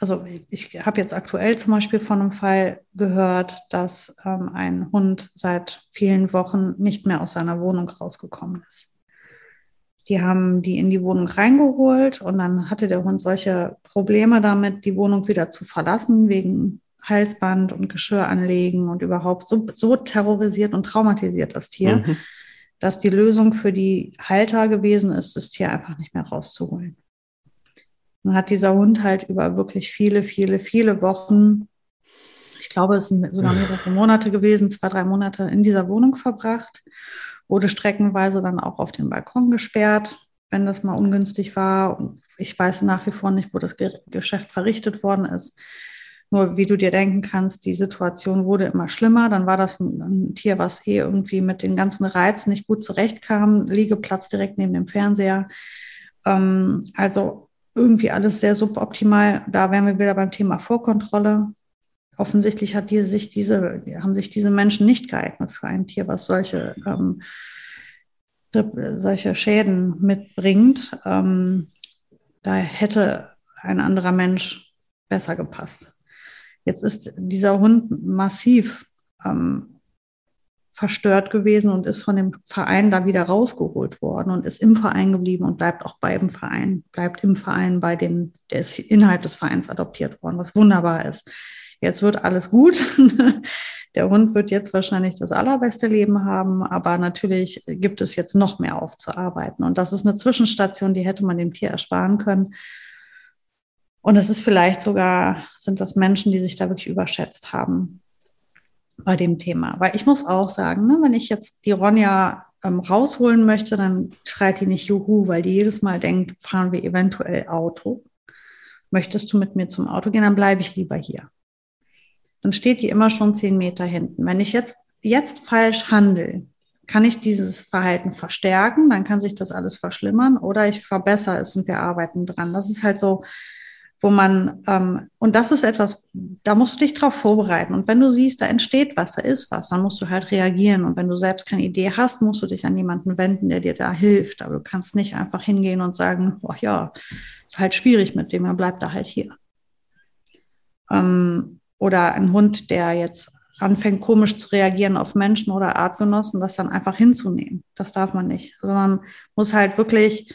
Speaker 2: also ich habe jetzt aktuell zum Beispiel von einem Fall gehört, dass ähm, ein Hund seit vielen Wochen nicht mehr aus seiner Wohnung rausgekommen ist. Die haben die in die Wohnung reingeholt und dann hatte der Hund solche Probleme damit, die Wohnung wieder zu verlassen, wegen Halsband und Geschirr anlegen und überhaupt so, so terrorisiert und traumatisiert das Tier, mhm. dass die Lösung für die Halter gewesen ist, das Tier einfach nicht mehr rauszuholen. Dann hat dieser Hund halt über wirklich viele, viele, viele Wochen, ich glaube, es sind sogar mehrere Monate gewesen, zwei, drei Monate in dieser Wohnung verbracht, wurde streckenweise dann auch auf den Balkon gesperrt, wenn das mal ungünstig war. Und ich weiß nach wie vor nicht, wo das Geschäft verrichtet worden ist. Nur wie du dir denken kannst, die Situation wurde immer schlimmer. Dann war das ein, ein Tier, was eh irgendwie mit den ganzen Reizen nicht gut zurechtkam. Liegeplatz direkt neben dem Fernseher. Ähm, also irgendwie alles sehr suboptimal. Da wären wir wieder beim Thema Vorkontrolle. Offensichtlich hat die sich diese, haben sich diese Menschen nicht geeignet für ein Tier, was solche, ähm, solche Schäden mitbringt. Ähm, da hätte ein anderer Mensch besser gepasst. Jetzt ist dieser Hund massiv ähm, verstört gewesen und ist von dem Verein da wieder rausgeholt worden und ist im Verein geblieben und bleibt auch bei dem Verein, bleibt im Verein bei den, der ist innerhalb des Vereins adoptiert worden, was wunderbar ist. Jetzt wird alles gut. Der Hund wird jetzt wahrscheinlich das allerbeste Leben haben, aber natürlich gibt es jetzt noch mehr aufzuarbeiten. Und das ist eine Zwischenstation, die hätte man dem Tier ersparen können. Und es ist vielleicht sogar, sind das Menschen, die sich da wirklich überschätzt haben bei dem Thema. Weil ich muss auch sagen, ne, wenn ich jetzt die Ronja ähm, rausholen möchte, dann schreit die nicht Juhu, weil die jedes Mal denkt, fahren wir eventuell Auto. Möchtest du mit mir zum Auto gehen, dann bleibe ich lieber hier. Dann steht die immer schon zehn Meter hinten. Wenn ich jetzt, jetzt falsch handle, kann ich dieses Verhalten verstärken, dann kann sich das alles verschlimmern oder ich verbessere es und wir arbeiten dran. Das ist halt so wo man, ähm, und das ist etwas, da musst du dich drauf vorbereiten. Und wenn du siehst, da entsteht was, da ist was, dann musst du halt reagieren. Und wenn du selbst keine Idee hast, musst du dich an jemanden wenden, der dir da hilft. Aber du kannst nicht einfach hingehen und sagen, oh ja, ist halt schwierig mit dem, er bleibt da halt hier. Ähm, oder ein Hund, der jetzt anfängt komisch zu reagieren auf Menschen oder Artgenossen, das dann einfach hinzunehmen. Das darf man nicht. Also man muss halt wirklich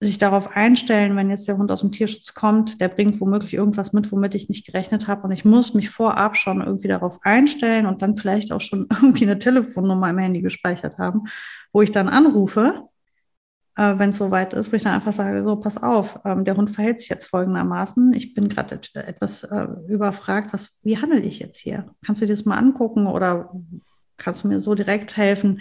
Speaker 2: sich darauf einstellen, wenn jetzt der Hund aus dem Tierschutz kommt, der bringt womöglich irgendwas mit, womit ich nicht gerechnet habe. Und ich muss mich vorab schon irgendwie darauf einstellen und dann vielleicht auch schon irgendwie eine Telefonnummer im Handy gespeichert haben, wo ich dann anrufe, äh, wenn es soweit ist, wo ich dann einfach sage, so, pass auf, ähm, der Hund verhält sich jetzt folgendermaßen. Ich bin gerade et etwas äh, überfragt, was, wie handle ich jetzt hier? Kannst du dir das mal angucken oder kannst du mir so direkt helfen?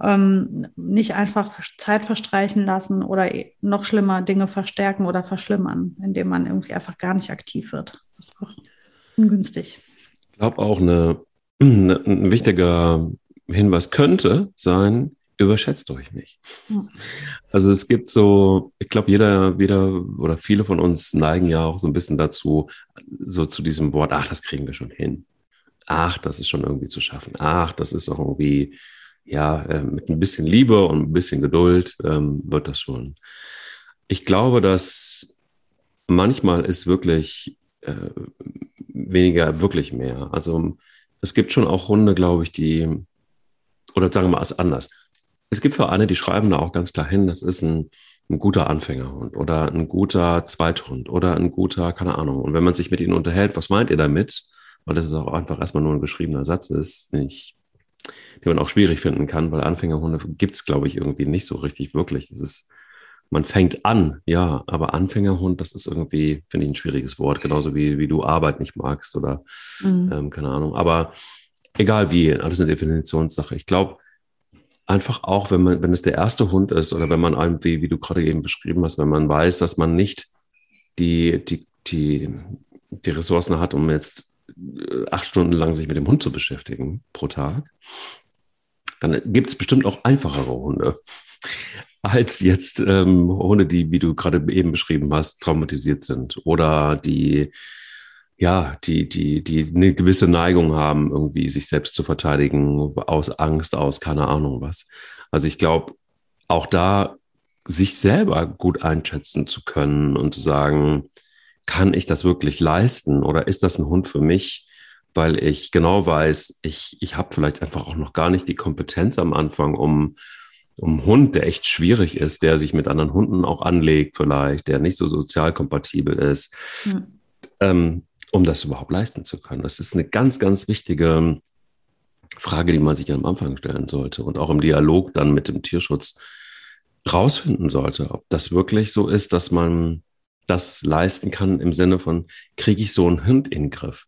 Speaker 2: Ähm, nicht einfach Zeit verstreichen lassen oder e, noch schlimmer Dinge verstärken oder verschlimmern, indem man irgendwie einfach gar nicht aktiv wird. Das ist auch ungünstig.
Speaker 1: Ich glaube auch, eine, eine, ein wichtiger Hinweis könnte sein, überschätzt euch nicht. Ja. Also es gibt so, ich glaube, jeder, jeder oder viele von uns neigen ja auch so ein bisschen dazu, so zu diesem Wort, ach, das kriegen wir schon hin. Ach, das ist schon irgendwie zu schaffen. Ach, das ist auch irgendwie ja, äh, mit ein bisschen Liebe und ein bisschen Geduld ähm, wird das schon. Ich glaube, dass manchmal ist wirklich äh, weniger wirklich mehr. Also es gibt schon auch Hunde, glaube ich, die, oder sagen wir mal es anders. Es gibt Vereine, die schreiben da auch ganz klar hin, das ist ein, ein guter Anfängerhund oder ein guter Zweithund oder ein guter, keine Ahnung. Und wenn man sich mit ihnen unterhält, was meint ihr damit? Weil das ist auch einfach erstmal nur ein geschriebener Satz ist, nicht die man auch schwierig finden kann, weil Anfängerhunde gibt es, glaube ich, irgendwie nicht so richtig wirklich. Das ist, man fängt an, ja, aber Anfängerhund, das ist irgendwie, finde ich, ein schwieriges Wort, genauso wie, wie du Arbeit nicht magst oder mhm. ähm, keine Ahnung. Aber egal wie, alles eine Definitionssache. Ich glaube, einfach auch, wenn man, wenn es der erste Hund ist oder wenn man irgendwie, wie du gerade eben beschrieben hast, wenn man weiß, dass man nicht die, die, die, die Ressourcen hat, um jetzt acht Stunden lang sich mit dem Hund zu beschäftigen pro Tag, dann gibt es bestimmt auch einfachere Hunde als jetzt ähm, Hunde, die, wie du gerade eben beschrieben hast, traumatisiert sind oder die ja, die, die, die eine gewisse Neigung haben, irgendwie sich selbst zu verteidigen, aus Angst, aus keine Ahnung was. Also ich glaube, auch da sich selber gut einschätzen zu können und zu sagen, kann ich das wirklich leisten oder ist das ein Hund für mich? Weil ich genau weiß, ich, ich habe vielleicht einfach auch noch gar nicht die Kompetenz am Anfang, um, um einen Hund, der echt schwierig ist, der sich mit anderen Hunden auch anlegt, vielleicht, der nicht so sozial kompatibel ist, hm. ähm, um das überhaupt leisten zu können. Das ist eine ganz, ganz wichtige Frage, die man sich am Anfang stellen sollte und auch im Dialog dann mit dem Tierschutz rausfinden sollte, ob das wirklich so ist, dass man das leisten kann im Sinne von, kriege ich so einen Hund in den Griff?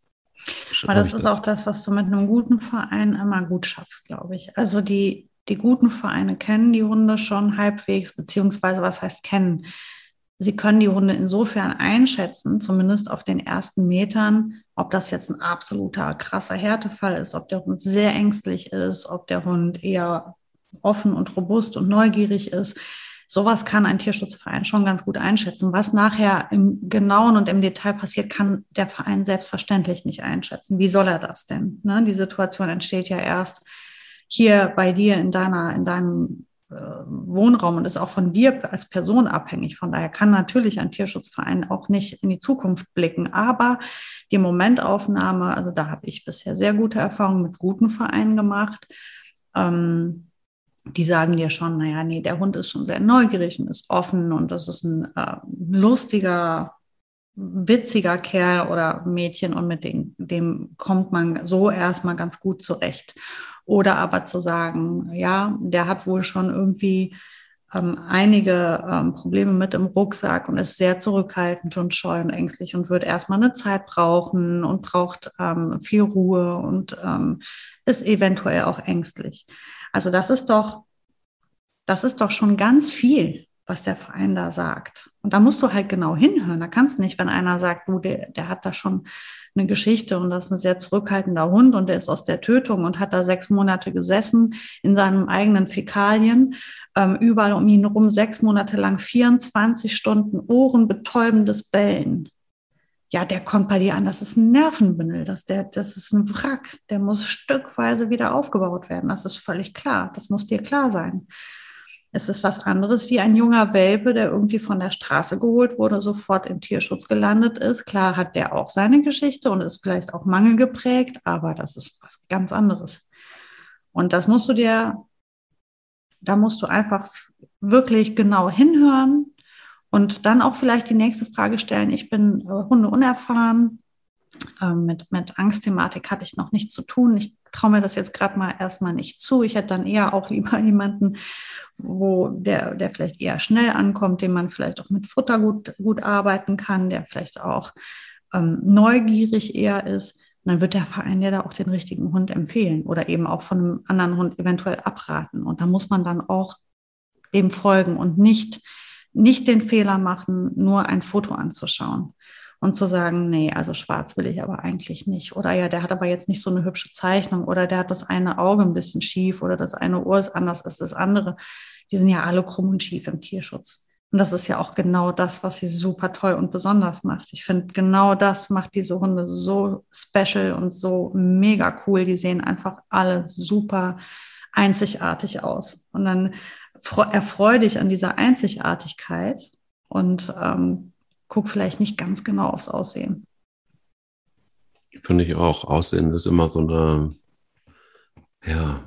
Speaker 2: Aber das ist das? auch das, was du mit einem guten Verein immer gut schaffst, glaube ich. Also die, die guten Vereine kennen die Hunde schon halbwegs, beziehungsweise was heißt kennen? Sie können die Hunde insofern einschätzen, zumindest auf den ersten Metern, ob das jetzt ein absoluter krasser Härtefall ist, ob der Hund sehr ängstlich ist, ob der Hund eher offen und robust und neugierig ist. Sowas kann ein Tierschutzverein schon ganz gut einschätzen. Was nachher im Genauen und im Detail passiert, kann der Verein selbstverständlich nicht einschätzen. Wie soll er das denn? Ne? Die Situation entsteht ja erst hier bei dir in deiner, in deinem äh, Wohnraum und ist auch von dir als Person abhängig. Von daher kann natürlich ein Tierschutzverein auch nicht in die Zukunft blicken. Aber die Momentaufnahme, also da habe ich bisher sehr gute Erfahrungen mit guten Vereinen gemacht. Ähm, die sagen dir schon, naja, nee, der Hund ist schon sehr neugierig und ist offen und das ist ein äh, lustiger, witziger Kerl oder Mädchen und mit dem, dem kommt man so erstmal ganz gut zurecht. Oder aber zu sagen, ja, der hat wohl schon irgendwie ähm, einige ähm, Probleme mit im Rucksack und ist sehr zurückhaltend und scheu und ängstlich und wird erstmal eine Zeit brauchen und braucht ähm, viel Ruhe und ähm, ist eventuell auch ängstlich. Also das ist doch, das ist doch schon ganz viel, was der Verein da sagt. Und da musst du halt genau hinhören. Da kannst du nicht, wenn einer sagt, du, der, der hat da schon eine Geschichte und das ist ein sehr zurückhaltender Hund und der ist aus der Tötung und hat da sechs Monate gesessen in seinem eigenen Fäkalien, ähm, überall um ihn herum sechs Monate lang 24 Stunden ohrenbetäubendes Bellen. Ja, der kommt bei dir an, das ist ein Nervenbündel, das, der, das ist ein Wrack, der muss stückweise wieder aufgebaut werden. Das ist völlig klar, das muss dir klar sein. Es ist was anderes wie ein junger Welpe, der irgendwie von der Straße geholt wurde, sofort im Tierschutz gelandet ist. Klar hat der auch seine Geschichte und ist vielleicht auch mangelgeprägt, aber das ist was ganz anderes. Und das musst du dir, da musst du einfach wirklich genau hinhören und dann auch vielleicht die nächste Frage stellen. Ich bin äh, Hunde unerfahren. Ähm, mit, mit Angstthematik hatte ich noch nichts zu tun. Ich traue mir das jetzt gerade mal erstmal nicht zu. Ich hätte dann eher auch lieber jemanden, wo der, der vielleicht eher schnell ankommt, den man vielleicht auch mit Futter gut, gut arbeiten kann, der vielleicht auch ähm, neugierig eher ist. Und dann wird der Verein ja da auch den richtigen Hund empfehlen oder eben auch von einem anderen Hund eventuell abraten. Und da muss man dann auch dem folgen und nicht, nicht den Fehler machen, nur ein Foto anzuschauen und zu sagen, nee, also schwarz will ich aber eigentlich nicht. Oder ja, der hat aber jetzt nicht so eine hübsche Zeichnung oder der hat das eine Auge ein bisschen schief oder das eine Ohr ist anders als das andere. Die sind ja alle krumm und schief im Tierschutz. Und das ist ja auch genau das, was sie super toll und besonders macht. Ich finde, genau das macht diese Hunde so special und so mega cool. Die sehen einfach alle super einzigartig aus. Und dann erfreue dich an dieser Einzigartigkeit und ähm, guck vielleicht nicht ganz genau aufs Aussehen.
Speaker 1: Finde ich auch. Aussehen ist immer so eine, ja,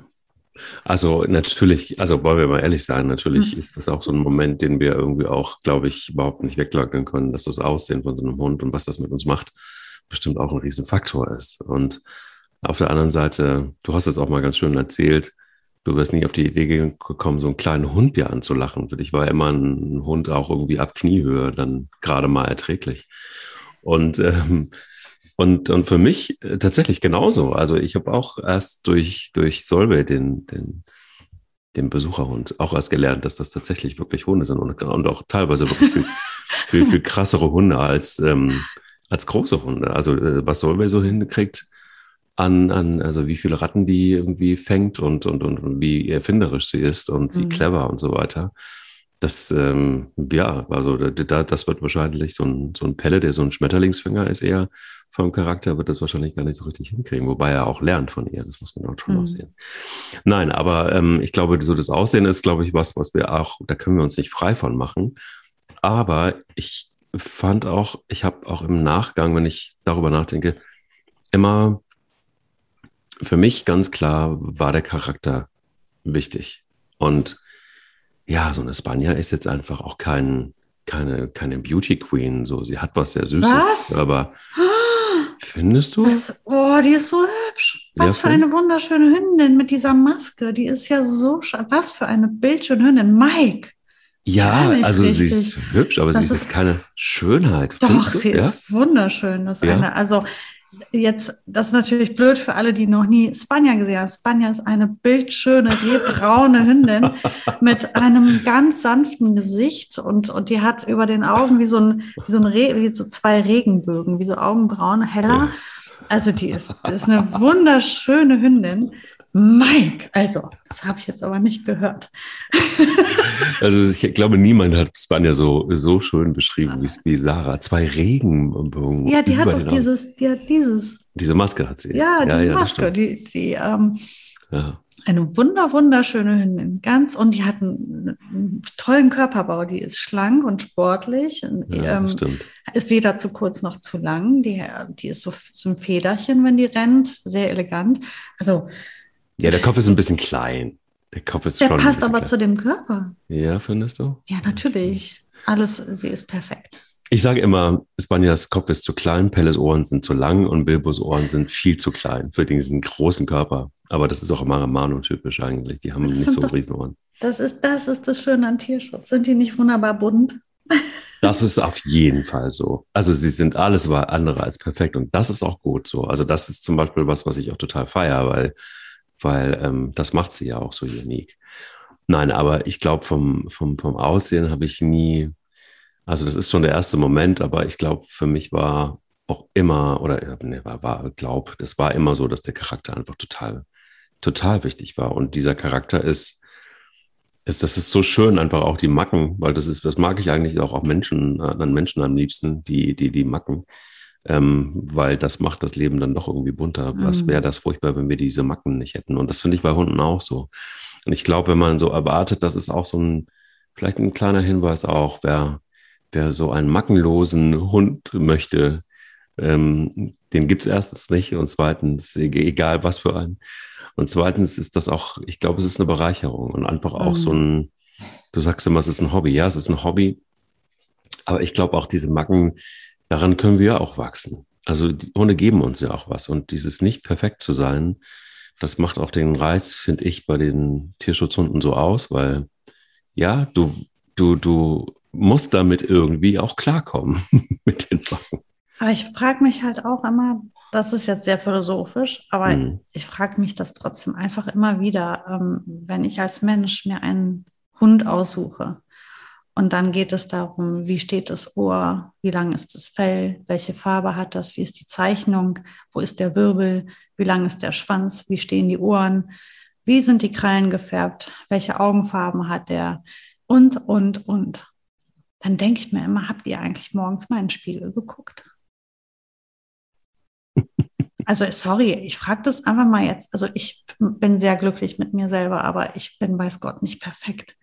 Speaker 1: also natürlich, also wollen wir mal ehrlich sein, natürlich mhm. ist das auch so ein Moment, den wir irgendwie auch, glaube ich, überhaupt nicht wegleugnen können, dass das Aussehen von so einem Hund und was das mit uns macht, bestimmt auch ein Riesenfaktor ist. Und auf der anderen Seite, du hast es auch mal ganz schön erzählt, du wirst nie auf die Idee gekommen, so einen kleinen Hund dir anzulachen. Für dich war immer ein Hund auch irgendwie ab Kniehöhe dann gerade mal erträglich. Und, ähm, und, und für mich äh, tatsächlich genauso. Also ich habe auch erst durch, durch Solvay den, den, dem Besucherhund auch erst gelernt, dass das tatsächlich wirklich Hunde sind und, und auch teilweise wirklich viel, viel, viel krassere Hunde als, ähm, als große Hunde. Also äh, was Solveig so hinkriegt an, an, also wie viele Ratten die irgendwie fängt und, und, und, wie erfinderisch sie ist und wie mhm. clever und so weiter. Das, ähm, ja, also da, das wird wahrscheinlich so ein, so ein Pelle, der so ein Schmetterlingsfinger ist eher vom Charakter, wird das wahrscheinlich gar nicht so richtig hinkriegen, wobei er auch lernt von ihr, das muss man auch schon mhm. noch sehen. Nein, aber ähm, ich glaube, so das Aussehen ist, glaube ich, was, was wir auch, da können wir uns nicht frei von machen. Aber ich fand auch, ich habe auch im Nachgang, wenn ich darüber nachdenke, immer für mich ganz klar war der Charakter wichtig. Und ja, so eine Spanja ist jetzt einfach auch kein, keine, keine Beauty Queen. So, sie hat was sehr Süßes,
Speaker 2: was?
Speaker 1: aber findest du?
Speaker 2: Was? Oh, die ist so hübsch. Was ja, für eine wunderschöne Hündin mit dieser Maske. Die ist ja so Was für eine bildschöne Hündin. Mike.
Speaker 1: Ja, also richtig. sie ist hübsch, aber das sie ist, ist keine Schönheit.
Speaker 2: Doch, sie ja? ist wunderschön. Das ja? eine, also jetzt, das ist natürlich blöd für alle, die noch nie Spanja gesehen haben. Spanja ist eine bildschöne, braune Hündin mit einem ganz sanften Gesicht und, und die hat über den Augen wie so, ein, wie so, ein Re, wie so zwei Regenbögen, wie so Augenbrauen, heller. Also die ist, ist eine wunderschöne Hündin. Mike, also, das habe ich jetzt aber nicht gehört.
Speaker 1: also ich glaube, niemand hat Spanja so, so schön beschrieben wie, wie Sarah. Zwei Regenbogen.
Speaker 2: Ja, die hat doch dieses, die hat dieses.
Speaker 1: Diese Maske hat sie.
Speaker 2: Ja, die ja, ja, Maske, die, die ähm, ja. eine wunder, wunderschöne Hündin. Ganz, und die hat einen, einen, tollen Körperbau. Die ist schlank und sportlich. Ja, ähm, stimmt. Ist weder zu kurz noch zu lang. Die, die ist so, so ein Federchen, wenn die rennt. Sehr elegant. Also,
Speaker 1: ja, der Kopf ist ein bisschen klein. Der Kopf ist
Speaker 2: der
Speaker 1: schon.
Speaker 2: Der passt aber klein. zu dem Körper.
Speaker 1: Ja, findest du?
Speaker 2: Ja, natürlich. Alles, sie ist perfekt.
Speaker 1: Ich sage immer, Spanjas Kopf ist zu klein, Pelles Ohren sind zu lang und Bilbos Ohren sind viel zu klein für diesen großen Körper. Aber das ist auch immer Mano-typisch eigentlich. Die haben das nicht so doch, riesen Ohren.
Speaker 2: Das ist, das ist das Schöne an Tierschutz. Sind die nicht wunderbar bunt?
Speaker 1: Das ist auf jeden Fall so. Also sie sind alles andere als perfekt und das ist auch gut so. Also das ist zum Beispiel was, was ich auch total feiere, weil weil ähm, das macht sie ja auch so unique. Nein, aber ich glaube, vom, vom, vom Aussehen habe ich nie, also das ist schon der erste Moment, aber ich glaube, für mich war auch immer, oder nee, war, war glaub, das war immer so, dass der Charakter einfach total, total wichtig war. Und dieser Charakter ist, ist, das ist so schön, einfach auch die Macken, weil das ist, das mag ich eigentlich auch, auch Menschen, an Menschen am liebsten, die, die, die Macken ähm, weil das macht das Leben dann doch irgendwie bunter. Mhm. Was wäre das furchtbar, wenn wir diese Macken nicht hätten? Und das finde ich bei Hunden auch so. Und ich glaube, wenn man so erwartet, das ist auch so ein, vielleicht ein kleiner Hinweis auch, wer, wer so einen mackenlosen Hund möchte, ähm, den gibt es erstens nicht und zweitens, egal was für einen. Und zweitens ist das auch, ich glaube, es ist eine Bereicherung und einfach auch mhm. so ein, du sagst immer, es ist ein Hobby. Ja, es ist ein Hobby. Aber ich glaube auch, diese Macken, daran können wir auch wachsen. Also die Hunde geben uns ja auch was. Und dieses nicht perfekt zu sein, das macht auch den Reiz, finde ich, bei den Tierschutzhunden so aus, weil ja, du, du, du musst damit irgendwie auch klarkommen mit den Wachen.
Speaker 2: Aber ich frage mich halt auch immer, das ist jetzt sehr philosophisch, aber hm. ich frage mich das trotzdem einfach immer wieder, ähm, wenn ich als Mensch mir einen Hund aussuche, und dann geht es darum, wie steht das Ohr, wie lang ist das Fell, welche Farbe hat das, wie ist die Zeichnung, wo ist der Wirbel, wie lang ist der Schwanz, wie stehen die Ohren, wie sind die Krallen gefärbt, welche Augenfarben hat der und, und, und. Dann denke ich mir immer, habt ihr eigentlich morgens mal in den Spiegel geguckt? Also sorry, ich frage das einfach mal jetzt. Also ich bin sehr glücklich mit mir selber, aber ich bin, weiß Gott, nicht perfekt.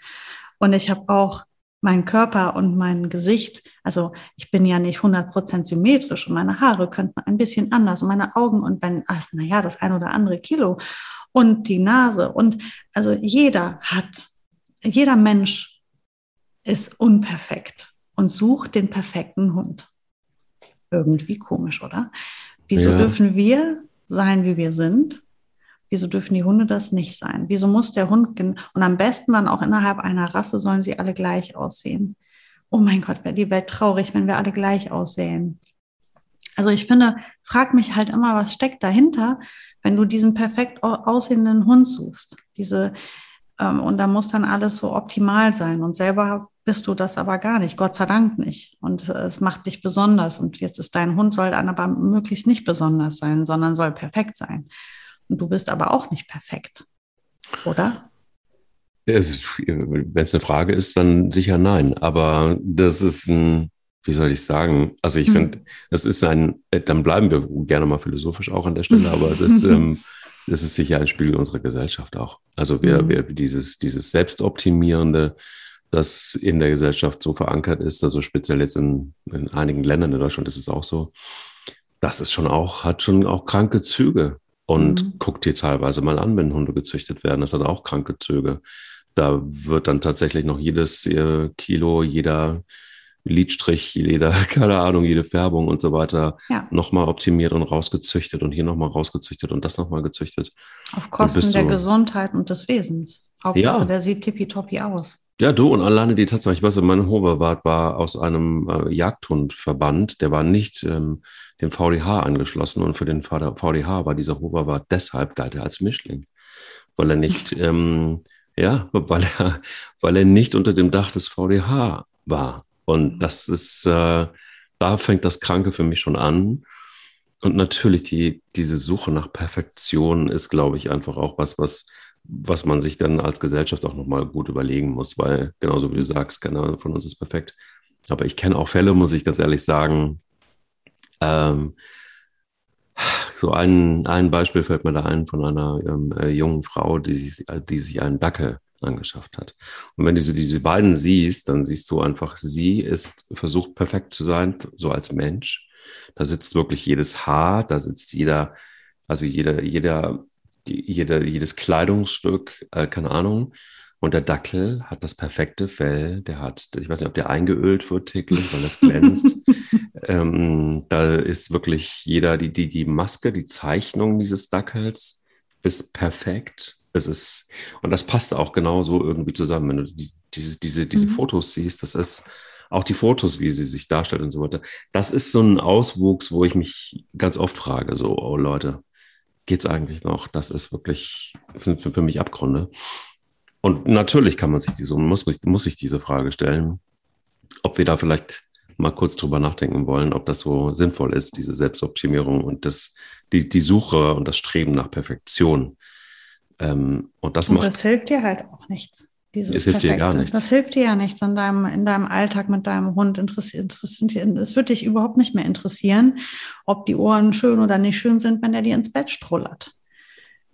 Speaker 2: Und ich habe auch mein Körper und mein Gesicht, also ich bin ja nicht 100% symmetrisch und meine Haare könnten ein bisschen anders und meine Augen und wenn, ach, naja, das ein oder andere Kilo und die Nase und also jeder hat, jeder Mensch ist unperfekt und sucht den perfekten Hund. Irgendwie komisch, oder? Wieso ja. dürfen wir sein, wie wir sind? Wieso dürfen die Hunde das nicht sein? Wieso muss der Hund, und am besten dann auch innerhalb einer Rasse sollen sie alle gleich aussehen? Oh mein Gott, wäre die Welt traurig, wenn wir alle gleich aussehen. Also ich finde, frag mich halt immer, was steckt dahinter, wenn du diesen perfekt aussehenden Hund suchst. Diese, Ähm, und da muss dann alles so optimal sein. Und selber bist du das aber gar nicht, Gott sei Dank nicht. Und es macht dich besonders. Und jetzt ist dein Hund, soll dann aber möglichst nicht besonders sein, sondern soll perfekt sein. Du bist aber auch nicht perfekt, oder?
Speaker 1: Wenn es eine Frage ist, dann sicher nein. Aber das ist ein, wie soll ich sagen? Also ich hm. finde, das ist ein, dann bleiben wir gerne mal philosophisch auch an der Stelle, aber es ist, ähm, es ist sicher ein Spiegel unserer Gesellschaft auch. Also wir, hm. wir dieses, dieses Selbstoptimierende, das in der Gesellschaft so verankert ist, also speziell jetzt in, in einigen Ländern in Deutschland ist es auch so, das ist schon auch, hat schon auch kranke Züge. Und mhm. guckt dir teilweise mal an, wenn Hunde gezüchtet werden. Das hat auch kranke Züge. Da wird dann tatsächlich noch jedes äh, Kilo, jeder Lidstrich, jeder, keine Ahnung, jede Färbung und so weiter ja. nochmal optimiert und rausgezüchtet und hier nochmal rausgezüchtet und das nochmal gezüchtet.
Speaker 2: Auf Kosten der Gesundheit und des Wesens. Hauptsache, ja. der sieht tippitoppi aus.
Speaker 1: Ja, du und alleine die Tatsache, ich weiß, mein Hoverwart war aus einem äh, Jagdhundverband, der war nicht ähm, dem VDH angeschlossen und für den VDH war dieser Hoverwart deshalb galt er als Mischling, weil er nicht, ähm, ja, weil er, weil er nicht unter dem Dach des VDH war. Und das ist, äh, da fängt das Kranke für mich schon an. Und natürlich die, diese Suche nach Perfektion ist, glaube ich, einfach auch was, was was man sich dann als Gesellschaft auch nochmal gut überlegen muss, weil genauso wie du sagst, keiner von uns ist perfekt. Aber ich kenne auch Fälle, muss ich ganz ehrlich sagen. Ähm, so ein, ein Beispiel fällt mir da ein von einer ähm, äh, jungen Frau, die sich, die sich einen Dackel angeschafft hat. Und wenn du diese beiden siehst, dann siehst du einfach, sie ist versucht perfekt zu sein, so als Mensch. Da sitzt wirklich jedes Haar, da sitzt jeder, also jeder, jeder die, jede, jedes Kleidungsstück, äh, keine Ahnung. Und der Dackel hat das perfekte Fell. Der hat, ich weiß nicht, ob der eingeölt wird täglich, weil das glänzt. ähm, da ist wirklich jeder, die, die, die Maske, die Zeichnung dieses Dackels ist perfekt. Es ist, und das passt auch genauso irgendwie zusammen. Wenn du die, diese, diese, diese mhm. Fotos siehst, das ist auch die Fotos, wie sie sich darstellt und so weiter. Das ist so ein Auswuchs, wo ich mich ganz oft frage, so, oh Leute, geht's eigentlich noch? Das ist wirklich für, für mich Abgründe. Und natürlich kann man sich diese, muss, muss sich diese Frage stellen, ob wir da vielleicht mal kurz drüber nachdenken wollen, ob das so sinnvoll ist, diese Selbstoptimierung und das, die, die Suche und das Streben nach Perfektion. Ähm, und das und macht.
Speaker 2: Das hilft dir halt auch nichts.
Speaker 1: Dieses es hilft Perfekte. dir gar nichts.
Speaker 2: Das hilft dir ja nichts in deinem, in deinem Alltag mit deinem Hund. Interessiert, es wird dich überhaupt nicht mehr interessieren, ob die Ohren schön oder nicht schön sind, wenn der dir ins Bett strullert.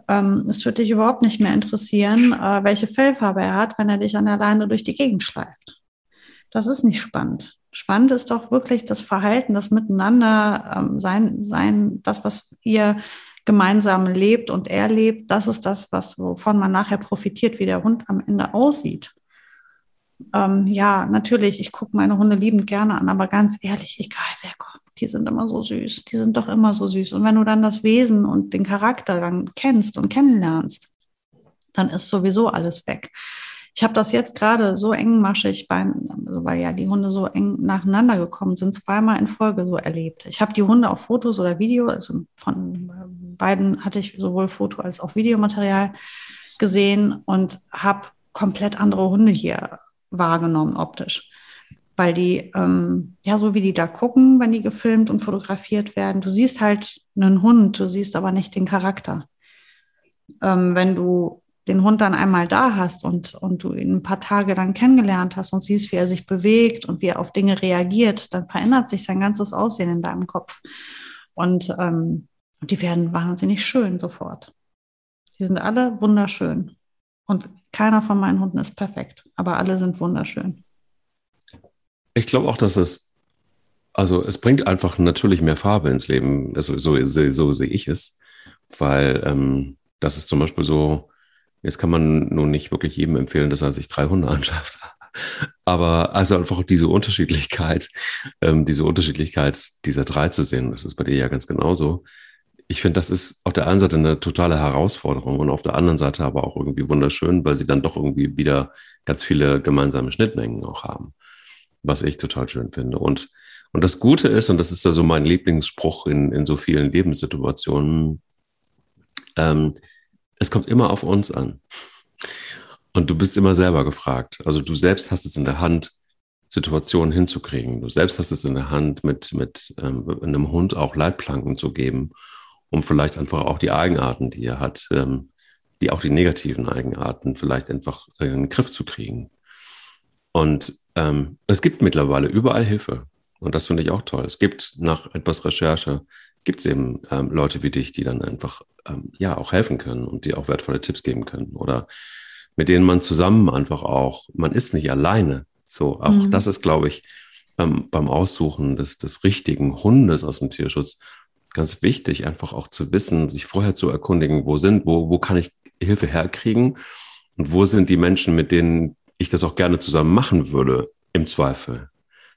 Speaker 2: Ähm, es wird dich überhaupt nicht mehr interessieren, äh, welche Fellfarbe er hat, wenn er dich an der Leine durch die Gegend schleift. Das ist nicht spannend. Spannend ist doch wirklich das Verhalten, das Miteinander, ähm, sein, sein, das, was ihr gemeinsam lebt und er lebt, das ist das, was, wovon man nachher profitiert, wie der Hund am Ende aussieht. Ähm, ja, natürlich, ich gucke meine Hunde liebend gerne an, aber ganz ehrlich, egal wer kommt, die sind immer so süß. Die sind doch immer so süß. Und wenn du dann das Wesen und den Charakter dann kennst und kennenlernst, dann ist sowieso alles weg. Ich habe das jetzt gerade so engmaschig, bei, also weil ja die Hunde so eng nacheinander gekommen sind, zweimal in Folge so erlebt. Ich habe die Hunde auf Fotos oder Video, also von beiden hatte ich sowohl Foto als auch Videomaterial gesehen und habe komplett andere Hunde hier wahrgenommen optisch. Weil die, ähm, ja, so wie die da gucken, wenn die gefilmt und fotografiert werden, du siehst halt einen Hund, du siehst aber nicht den Charakter. Ähm, wenn du den Hund dann einmal da hast und, und du ihn ein paar Tage dann kennengelernt hast und siehst, wie er sich bewegt und wie er auf Dinge reagiert, dann verändert sich sein ganzes Aussehen in deinem Kopf. Und ähm, die werden wahnsinnig schön sofort. Die sind alle wunderschön. Und keiner von meinen Hunden ist perfekt, aber alle sind wunderschön.
Speaker 1: Ich glaube auch, dass es, also es bringt einfach natürlich mehr Farbe ins Leben. Also so, so, so sehe ich es, weil ähm, das ist zum Beispiel so, Jetzt kann man nun nicht wirklich jedem empfehlen, dass er sich drei Hunde anschafft. Aber also einfach diese Unterschiedlichkeit, ähm, diese Unterschiedlichkeit dieser drei zu sehen, das ist bei dir ja ganz genauso. Ich finde, das ist auf der einen Seite eine totale Herausforderung und auf der anderen Seite aber auch irgendwie wunderschön, weil sie dann doch irgendwie wieder ganz viele gemeinsame Schnittmengen auch haben, was ich total schön finde. Und, und das Gute ist, und das ist ja so mein Lieblingsspruch in, in so vielen Lebenssituationen, ähm, es kommt immer auf uns an. Und du bist immer selber gefragt. Also du selbst hast es in der Hand, Situationen hinzukriegen. Du selbst hast es in der Hand, mit, mit ähm, einem Hund auch Leitplanken zu geben, um vielleicht einfach auch die Eigenarten, die er hat, ähm, die auch die negativen Eigenarten vielleicht einfach in den Griff zu kriegen. Und ähm, es gibt mittlerweile überall Hilfe. Und das finde ich auch toll. Es gibt nach etwas Recherche, gibt es eben ähm, Leute wie dich, die dann einfach ähm, ja auch helfen können und die auch wertvolle Tipps geben können. Oder mit denen man zusammen einfach auch, man ist nicht alleine. So, auch mhm. das ist, glaube ich, ähm, beim Aussuchen des, des richtigen Hundes aus dem Tierschutz ganz wichtig, einfach auch zu wissen, sich vorher zu erkundigen, wo sind, wo, wo kann ich Hilfe herkriegen und wo sind die Menschen, mit denen ich das auch gerne zusammen machen würde, im Zweifel.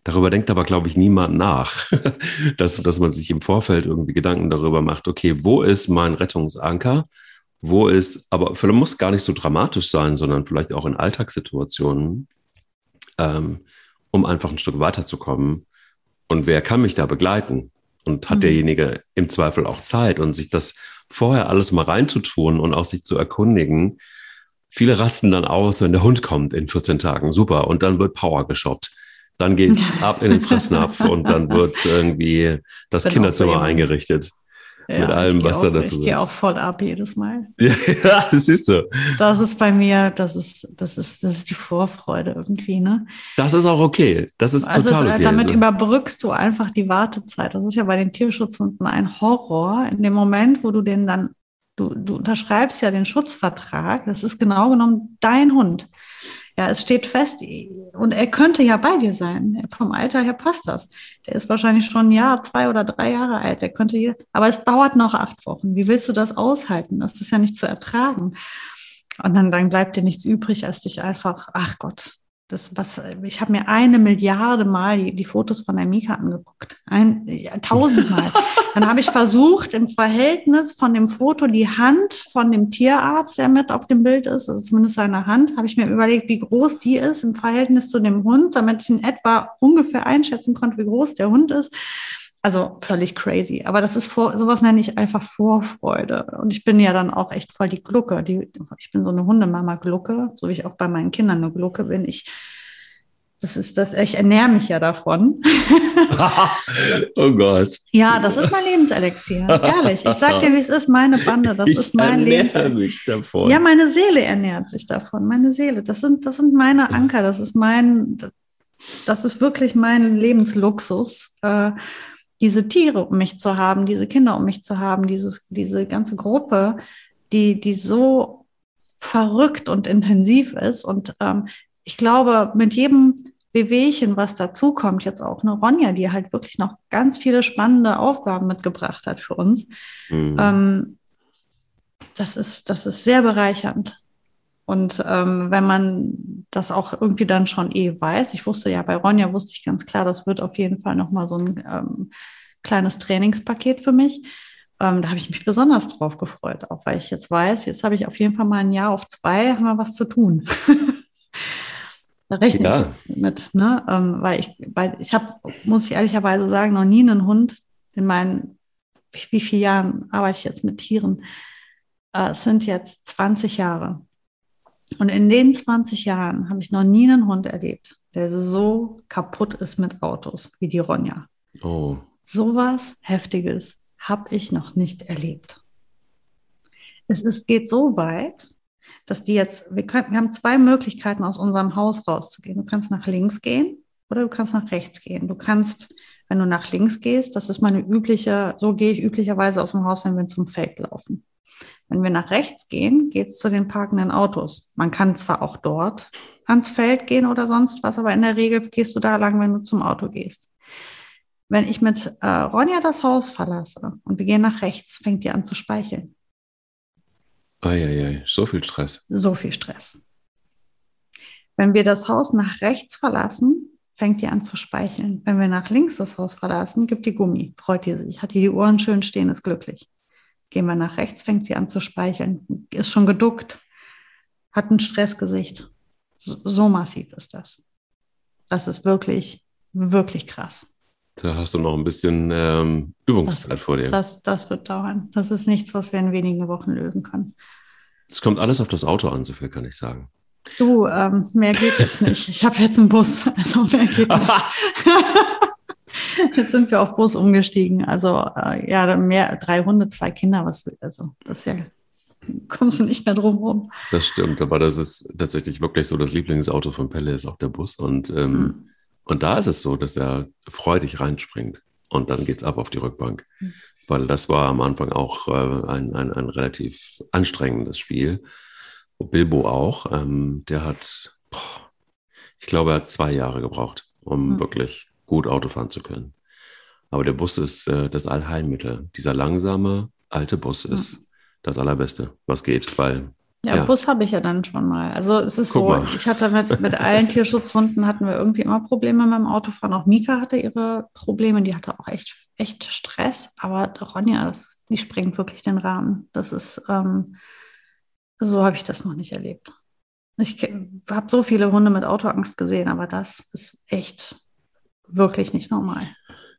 Speaker 1: Darüber denkt aber, glaube ich, niemand nach, dass, dass man sich im Vorfeld irgendwie Gedanken darüber macht, okay, wo ist mein Rettungsanker? Wo ist, aber vielleicht muss gar nicht so dramatisch sein, sondern vielleicht auch in Alltagssituationen, ähm, um einfach ein Stück weiterzukommen. Und wer kann mich da begleiten? Und hat mhm. derjenige im Zweifel auch Zeit und sich das vorher alles mal reinzutun und auch sich zu erkundigen. Viele rasten dann aus, wenn der Hund kommt in 14 Tagen. Super. Und dann wird Power geshoppt. Dann geht's ab in den Fressnapf und dann wird irgendwie das Bin Kinderzimmer eingerichtet.
Speaker 2: Ja, mit allem, was da dazu gehört. Ich gehe auch voll ab jedes Mal.
Speaker 1: ja, das siehst du.
Speaker 2: Das ist bei mir, das ist, das ist, das ist die Vorfreude irgendwie, ne?
Speaker 1: Das ist auch okay. Das ist also total ist, okay.
Speaker 2: Damit also. überbrückst du einfach die Wartezeit. Das ist ja bei den Tierschutzhunden ein Horror. In dem Moment, wo du den dann, du, du unterschreibst ja den Schutzvertrag, das ist genau genommen dein Hund. Ja, es steht fest und er könnte ja bei dir sein. Vom Alter her passt das. Der ist wahrscheinlich schon ein Jahr, zwei oder drei Jahre alt. Der könnte hier, aber es dauert noch acht Wochen. Wie willst du das aushalten? Das ist ja nicht zu ertragen. Und dann, dann bleibt dir nichts übrig, als dich einfach, ach Gott, das, was, ich habe mir eine Milliarde Mal die, die Fotos von der Mika angeguckt. Ein, ja, tausendmal. Dann habe ich versucht, im Verhältnis von dem Foto die Hand von dem Tierarzt, der mit auf dem Bild ist, also zumindest seine Hand, habe ich mir überlegt, wie groß die ist im Verhältnis zu dem Hund, damit ich in etwa ungefähr einschätzen konnte, wie groß der Hund ist. Also völlig crazy. Aber das ist vor, sowas nenne ich einfach Vorfreude. Und ich bin ja dann auch echt voll die Glucke. Die, ich bin so eine Hundemama-Glucke, so wie ich auch bei meinen Kindern eine Glucke bin. Ich, das ist das, ich ernähre mich ja davon.
Speaker 1: oh Gott.
Speaker 2: Ja, das ist mein Lebenselixier. Ehrlich. Ich sag dir, wie es ist, meine Bande, das ich ist mein Lebenselixier. mich davon. Ja, meine Seele ernährt sich davon. Meine Seele. Das sind, das sind meine Anker. Das ist mein, das ist wirklich mein Lebensluxus. Äh, diese Tiere um mich zu haben, diese Kinder um mich zu haben, dieses, diese ganze Gruppe, die, die so verrückt und intensiv ist. Und ähm, ich glaube, mit jedem Bewegchen, was dazukommt, jetzt auch eine Ronja, die halt wirklich noch ganz viele spannende Aufgaben mitgebracht hat für uns. Mhm. Ähm, das ist, das ist sehr bereichernd. Und ähm, wenn man das auch irgendwie dann schon eh weiß, ich wusste ja, bei Ronja wusste ich ganz klar, das wird auf jeden Fall nochmal so ein ähm, kleines Trainingspaket für mich. Ähm, da habe ich mich besonders drauf gefreut, auch weil ich jetzt weiß, jetzt habe ich auf jeden Fall mal ein Jahr auf zwei, haben wir was zu tun. da rechne ja. ich jetzt mit, ne? Ähm, weil ich, weil ich habe, muss ich ehrlicherweise sagen, noch nie einen Hund in meinen, wie, wie vielen Jahren arbeite ich jetzt mit Tieren? Äh, es sind jetzt 20 Jahre. Und in den 20 Jahren habe ich noch nie einen Hund erlebt, der so kaputt ist mit Autos wie die Ronja. Oh. Sowas Heftiges habe ich noch nicht erlebt. Es ist, geht so weit, dass die jetzt, wir, können, wir haben zwei Möglichkeiten, aus unserem Haus rauszugehen. Du kannst nach links gehen oder du kannst nach rechts gehen. Du kannst, wenn du nach links gehst, das ist meine übliche, so gehe ich üblicherweise aus dem Haus, wenn wir zum Feld laufen. Wenn wir nach rechts gehen, geht es zu den parkenden Autos. Man kann zwar auch dort ans Feld gehen oder sonst was, aber in der Regel gehst du da lang, wenn du zum Auto gehst. Wenn ich mit äh, Ronja das Haus verlasse und wir gehen nach rechts, fängt die an zu speicheln.
Speaker 1: Eieiei, so viel Stress.
Speaker 2: So viel Stress. Wenn wir das Haus nach rechts verlassen, fängt die an zu speicheln. Wenn wir nach links das Haus verlassen, gibt die Gummi, freut die sich, hat die die Ohren schön stehen, ist glücklich. Gehen wir nach rechts, fängt sie an zu speicheln, ist schon geduckt, hat ein Stressgesicht. So, so massiv ist das. Das ist wirklich, wirklich krass.
Speaker 1: Da hast du noch ein bisschen ähm, Übungszeit
Speaker 2: das,
Speaker 1: vor dir.
Speaker 2: Das, das wird dauern. Das ist nichts, was wir in wenigen Wochen lösen können.
Speaker 1: Es kommt alles auf das Auto an, so viel kann ich sagen.
Speaker 2: Du, ähm, mehr geht jetzt nicht. Ich habe jetzt einen Bus, also mehr geht nicht. jetzt sind wir auf Bus umgestiegen. Also äh, ja, mehr drei Hunde, zwei Kinder, was also das ist ja kommst du nicht mehr drum rum.
Speaker 1: Das stimmt, aber das ist tatsächlich wirklich so, das Lieblingsauto von Pelle ist auch der Bus. Und, ähm, mhm. und da ist es so, dass er freudig reinspringt und dann geht es ab auf die Rückbank. Mhm. Weil das war am Anfang auch äh, ein, ein, ein relativ anstrengendes Spiel. Bilbo auch. Ähm, der hat, boah, ich glaube, er hat zwei Jahre gebraucht, um mhm. wirklich gut Auto fahren zu können. Aber der Bus ist äh, das Allheilmittel. Dieser langsame, alte Bus ist das Allerbeste, was geht, weil.
Speaker 2: Ja, ja. Bus habe ich ja dann schon mal. Also es ist Guck so, mal. ich hatte mit, mit allen Tierschutzhunden hatten wir irgendwie immer Probleme beim Autofahren. Auch Mika hatte ihre Probleme, die hatte auch echt, echt Stress. Aber Ronja, das, die sprengt wirklich den Rahmen. Das ist, ähm, so habe ich das noch nicht erlebt. Ich habe so viele Hunde mit Autoangst gesehen, aber das ist echt wirklich nicht normal.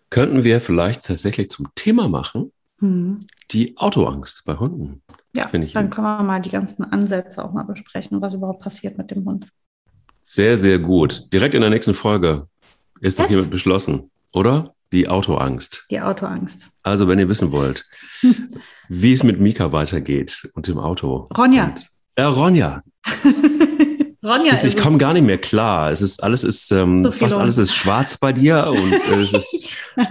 Speaker 1: Könnten wir vielleicht tatsächlich zum Thema machen, Mhm. Die Autoangst bei Hunden.
Speaker 2: Ja, dann können wir mal die ganzen Ansätze auch mal besprechen, was überhaupt passiert mit dem Hund.
Speaker 1: Sehr, sehr gut. Direkt in der nächsten Folge ist yes. doch hiermit beschlossen, oder? Die Autoangst.
Speaker 2: Die Autoangst.
Speaker 1: Also, wenn ihr wissen wollt, wie es mit Mika weitergeht und dem Auto.
Speaker 2: Ronja.
Speaker 1: Und, äh, Ronja. Ronja ist, ich komme gar nicht mehr klar. Es ist alles ist ähm, so fast alles ist schwarz bei dir und es ist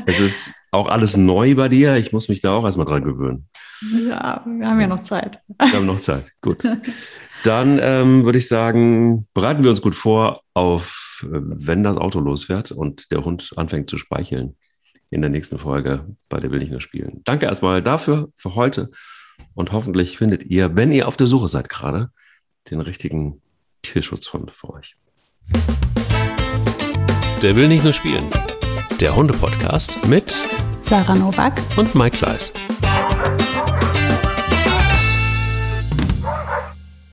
Speaker 1: es ist auch alles neu bei dir. Ich muss mich da auch erstmal dran gewöhnen.
Speaker 2: Ja, wir haben ja noch Zeit.
Speaker 1: Wir haben noch Zeit. Gut. Dann ähm, würde ich sagen, bereiten wir uns gut vor auf, äh, wenn das Auto losfährt und der Hund anfängt zu speicheln in der nächsten Folge bei der Will nicht nur spielen. Danke erstmal dafür für heute und hoffentlich findet ihr, wenn ihr auf der Suche seid gerade, den richtigen Tierschutzhund für euch. Der will nicht nur spielen. Der Hunde-Podcast mit
Speaker 2: Sarah Novak
Speaker 1: und Mike Kleiss.